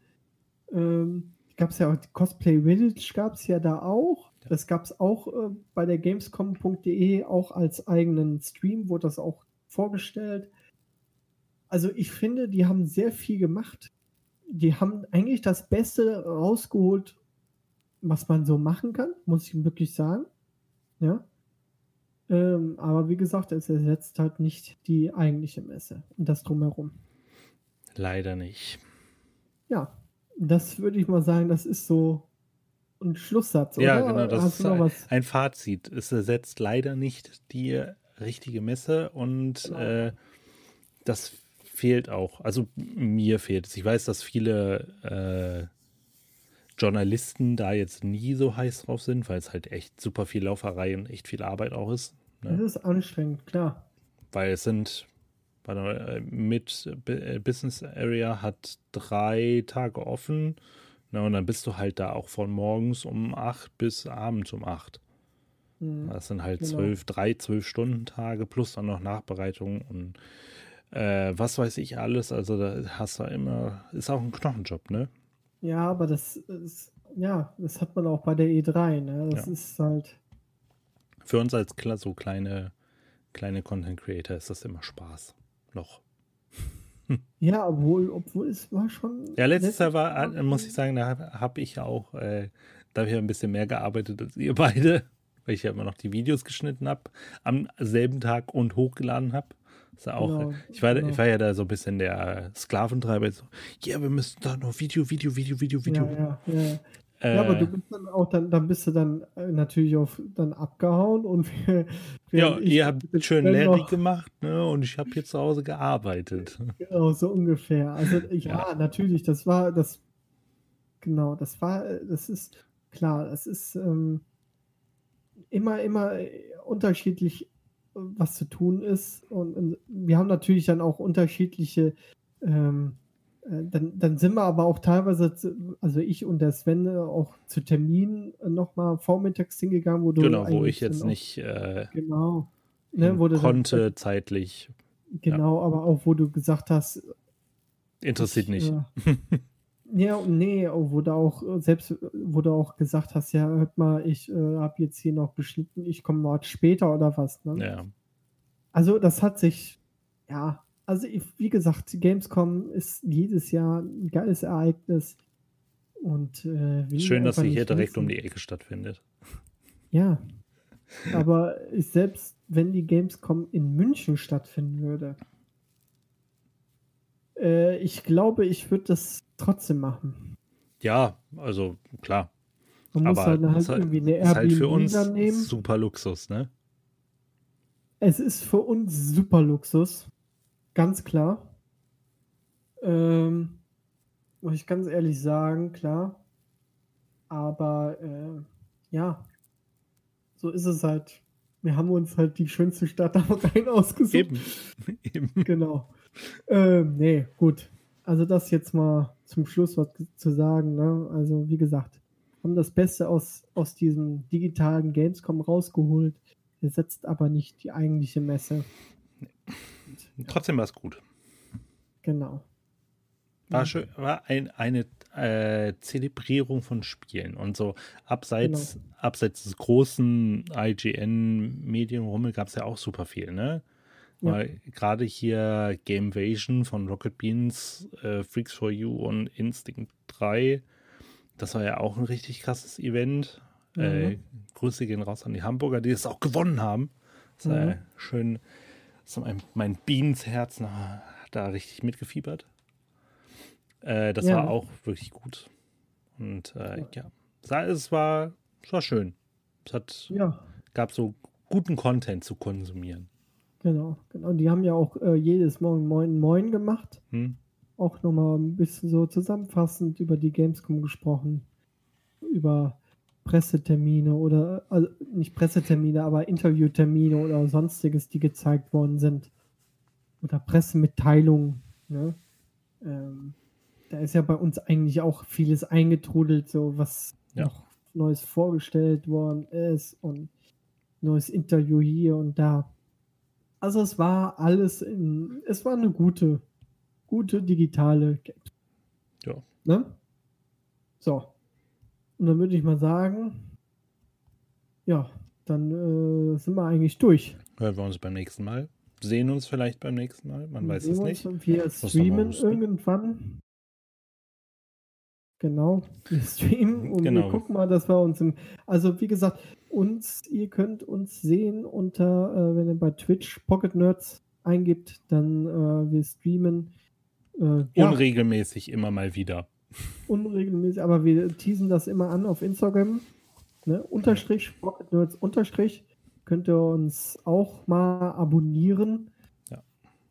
Ähm, gab es ja auch Cosplay Village gab es ja da auch. Ja. Das gab es auch äh, bei der Gamescom.de auch als eigenen Stream, wurde das auch vorgestellt. Also ich finde, die haben sehr viel gemacht. Die haben eigentlich das Beste rausgeholt, was man so machen kann, muss ich wirklich sagen. Ja. Ähm, aber wie gesagt, es ersetzt halt nicht die eigentliche Messe und das drumherum. Leider nicht. Ja, das würde ich mal sagen, das ist so ein Schlusssatz, oder? Ja, genau, das Hast ist ein, ein, Fazit. Es ersetzt leider nicht die richtige Messe und genau. äh, das fehlt auch. Also mir fehlt es. Ich weiß, dass viele äh, Journalisten da jetzt nie so heiß drauf sind, weil es halt echt super viel Lauferei und echt viel Arbeit auch ist. Ne? Das ist anstrengend, klar. Weil es sind, warte, mit äh, Business Area hat drei Tage offen. Ne, und dann bist du halt da auch von morgens um acht bis abends um acht. Mhm. Das sind halt genau. zwölf, drei, zwölf Stunden Tage plus dann noch Nachbereitung und äh, was weiß ich alles. Also da hast du immer, ist auch ein Knochenjob, ne? Ja, aber das ist, ja, das hat man auch bei der E3, ne? Das ja. ist halt für uns als so kleine, kleine Content Creator ist das immer Spaß. Noch. <laughs> Ja, obwohl, obwohl es war schon. Ja, letztes Jahr war, äh, muss ich sagen, da habe ich auch, äh, da habe ich ein bisschen mehr gearbeitet als ihr <laughs> beide, weil ich ja immer noch die Videos geschnitten habe, am selben Tag und hochgeladen habe. Auch, genau, ich, war, genau. ich war ja da so ein bisschen der Sklaventreiber. So, ja, yeah, wir müssen da noch Video, Video, Video, Video, Video. Ja, ja, ja. Äh, ja, aber du bist dann auch dann, dann bist du dann äh, natürlich auf dann abgehauen und <laughs> wir, ja, ihr habt schön Larry gemacht, ne? Und ich habe hier zu Hause gearbeitet. <laughs> Genau, so ungefähr. Also ja, ja, natürlich, das war das genau, das war, das ist klar, das ist ähm, immer, immer unterschiedlich, was zu tun ist. Und, und wir haben natürlich dann auch unterschiedliche ähm, äh, dann, dann sind wir aber auch teilweise, also ich und der Sven, äh, auch zu Terminen nochmal vormittags hingegangen, wo du. Genau, wo ich jetzt nicht äh, genau, ne, konnte dann, zeitlich. Genau, ja. aber auch wo du gesagt hast. Interessiert ich, nicht. Äh, <laughs> ja, nee, wo du auch selbst, wo du auch gesagt hast, ja, hört mal, ich äh, habe jetzt hier noch geschnitten, ich komme mal später oder was. Ne? Ja. Also das hat sich, ja, also wie gesagt, Gamescom ist jedes Jahr ein geiles Ereignis. Und äh, schön, dass sie hier direkt wissen. um die Ecke stattfindet. Ja, <laughs> aber selbst wenn die Gamescom in München stattfinden würde, äh, ich glaube, ich würde das trotzdem machen. Ja, also klar. Man aber muss halt, halt irgendwie eine ist halt für uns nehmen. super Luxus, ne? Es ist für uns super Luxus. Ganz klar. Ähm, muss ich ganz ehrlich sagen, klar. Aber äh, ja, so ist es halt. Wir haben uns halt die schönste Stadt <laughs> am Rhein ausgesucht. Eben. <laughs> Eben. Genau. Ähm, nee, gut. Also das jetzt mal zum Schluss was zu sagen. Ne? Also wie gesagt, haben das Beste aus, aus diesem digitalen Gamescom rausgeholt. Ersetzt aber nicht die eigentliche Messe. Trotzdem war es gut. Genau. War, schön, war ein, eine äh, Zelebrierung von Spielen und so abseits, genau. abseits des großen IGN-Medienrummel gab es ja auch super viel, ne? Ja. Weil gerade hier Gamevasion von Rocket Beans, äh, Freaks for You und Instinct 3, das war ja auch ein richtig krasses Event. Mhm. Äh, Grüße gehen raus an die Hamburger, die es auch gewonnen haben. Das war mhm. schön so mein, mein Beans-Herz da richtig mitgefiebert. Äh, das ja. war auch wirklich gut. Und äh, ja, es war, es war schön. Es hat, ja. gab so guten Content zu konsumieren. Genau, genau. Die haben ja auch äh, jedes Morgen Moin Moin gemacht. Hm. Auch nochmal ein bisschen so zusammenfassend über die Gamescom gesprochen. Über Pressetermine oder also nicht Pressetermine, aber Interviewtermine oder sonstiges, die gezeigt worden sind. Oder Pressemitteilungen. Ne? Ähm, da ist ja bei uns eigentlich auch vieles eingetrudelt, so was ja. noch Neues vorgestellt worden ist und neues Interview hier und da. Also es war alles in, es war eine gute, gute digitale Gap. Ja. Ne? So. Und dann würde ich mal sagen, ja, dann äh, sind wir eigentlich durch. Hören wir uns beim nächsten Mal. Sehen uns vielleicht beim nächsten Mal. Man weiß es nicht. Wir streamen irgendwann. Genau, wir streamen und genau. wir gucken mal, dass wir uns im. Also, wie gesagt, uns, ihr könnt uns sehen unter, äh, wenn ihr bei Twitch Pocket Nerds eingibt, dann äh, wir streamen. Äh, Unregelmäßig ja, immer mal wieder. Unregelmäßig, aber wir teasen das immer an auf Instagram. Ne? Unterstrich, Pocket Nerds Unterstrich. Könnt ihr uns auch mal abonnieren. Ja.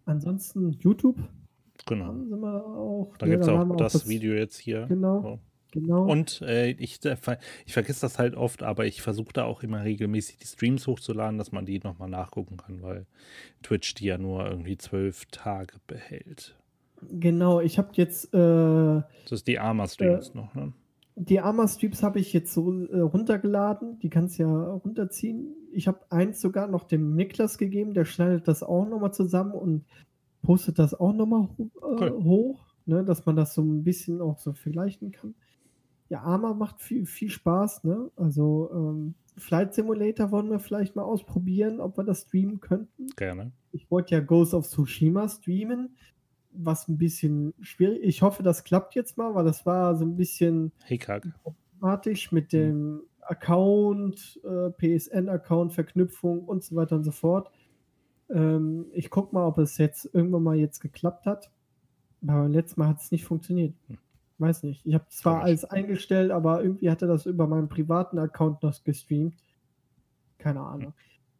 Ansonsten YouTube Genau. Sind wir auch, da gibt es auch, auch das, das, Video jetzt hier. Genau. So. Genau. Und äh, ich, äh, ich vergesse das halt oft, aber ich versuche da auch immer regelmäßig die Streams hochzuladen, dass man die nochmal nachgucken kann, weil Twitch die ja nur irgendwie zwölf Tage behält. Genau, ich habe jetzt. Äh, das ist die Arma-Streams äh, noch, ne? Die Arma-Streams habe ich jetzt so äh, runtergeladen. Die kannst du ja runterziehen. Ich habe eins sogar noch dem Niklas gegeben, der schneidet das auch nochmal zusammen und postet das auch nochmal äh, cool. hoch, ne, dass man das so ein bisschen auch so vergleichen kann. Ja, Arma macht viel, viel Spaß, ne? Also ähm, Flight Simulator wollen wir vielleicht mal ausprobieren, ob wir das streamen könnten. Gerne. Ich wollte ja Ghost of Tsushima streamen, was ein bisschen schwierig. Ich hoffe, das klappt jetzt mal, weil das war so ein bisschen Hickhack. problematisch mit hm. dem Account, äh, PSN-Account, Verknüpfung und so weiter und so fort. Ähm, ich gucke mal, ob es jetzt irgendwann mal jetzt geklappt hat. Aber letztes Mal hat es nicht funktioniert. Hm. Weiß nicht. Ich habe zwar alles eingestellt, aber irgendwie hatte das über meinen privaten Account noch gestreamt. Keine Ahnung.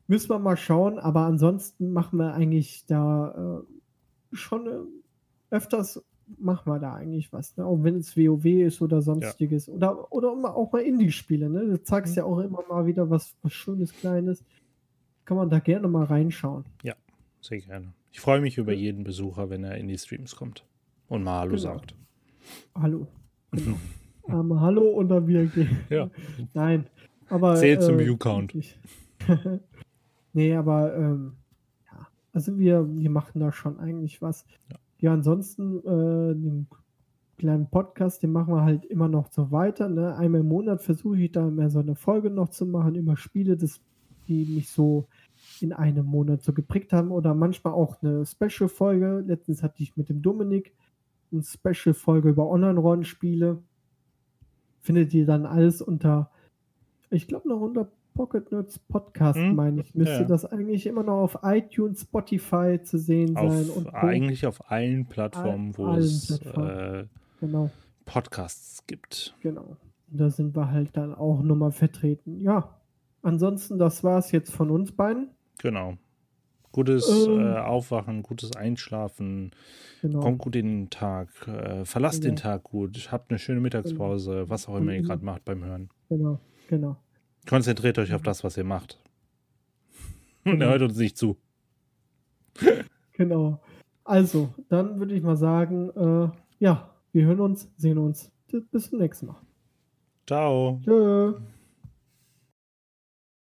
Müssen wir mal schauen, aber ansonsten machen wir eigentlich da äh, schon äh, öfters machen wir da eigentlich was, ne? Auch wenn es WoW ist oder sonstiges. Ja. Oder, oder auch mal Indie-Spiele, ne? Du zeigst mhm. ja auch immer mal wieder was, was Schönes, Kleines kann man da gerne mal reinschauen. Ja, sehr gerne. Ich freue mich über jeden Besucher, wenn er in die Streams kommt und mal Hallo genau. sagt. Hallo. Genau. ähm, Hallo und dann wieder gehen. Ja. Nein, aber. Zählt zum äh, View-Count. <laughs> nee, aber ähm, ja, also wir, wir machen da schon eigentlich was. Ja, ja ansonsten äh, den kleinen Podcast, den machen wir halt immer noch so weiter. Ne? Einmal im Monat versuche ich da mehr so eine Folge noch zu machen über Spiele des die mich so in einem Monat so geprägt haben oder manchmal auch eine Special-Folge. Letztens hatte ich mit dem Dominik eine Special-Folge über Online-Rollenspiele. Findet ihr dann alles unter, ich glaube noch unter Pocket Nerds Podcast, hm? meine ich. Müsste ja. das eigentlich immer noch auf iTunes, Spotify zu sehen auf, sein. Und eigentlich auf allen Plattformen, wo es äh, genau. Podcasts gibt. Genau. Da sind wir halt dann auch nochmal vertreten. Ja, Ansonsten, das war es jetzt von uns beiden. Genau. Gutes ähm, äh, Aufwachen, gutes Einschlafen, genau. kommt gut in den Tag, äh, verlasst genau. den Tag gut, habt eine schöne Mittagspause, genau. was auch immer ihr gerade macht beim Hören. Genau, genau. Konzentriert euch auf das, was ihr macht. <laughs> Und genau. hört uns nicht zu. genau. Also, dann würde ich mal sagen, äh, ja, wir hören uns, sehen uns. Bis zum nächsten Mal. Ciao. Tschö.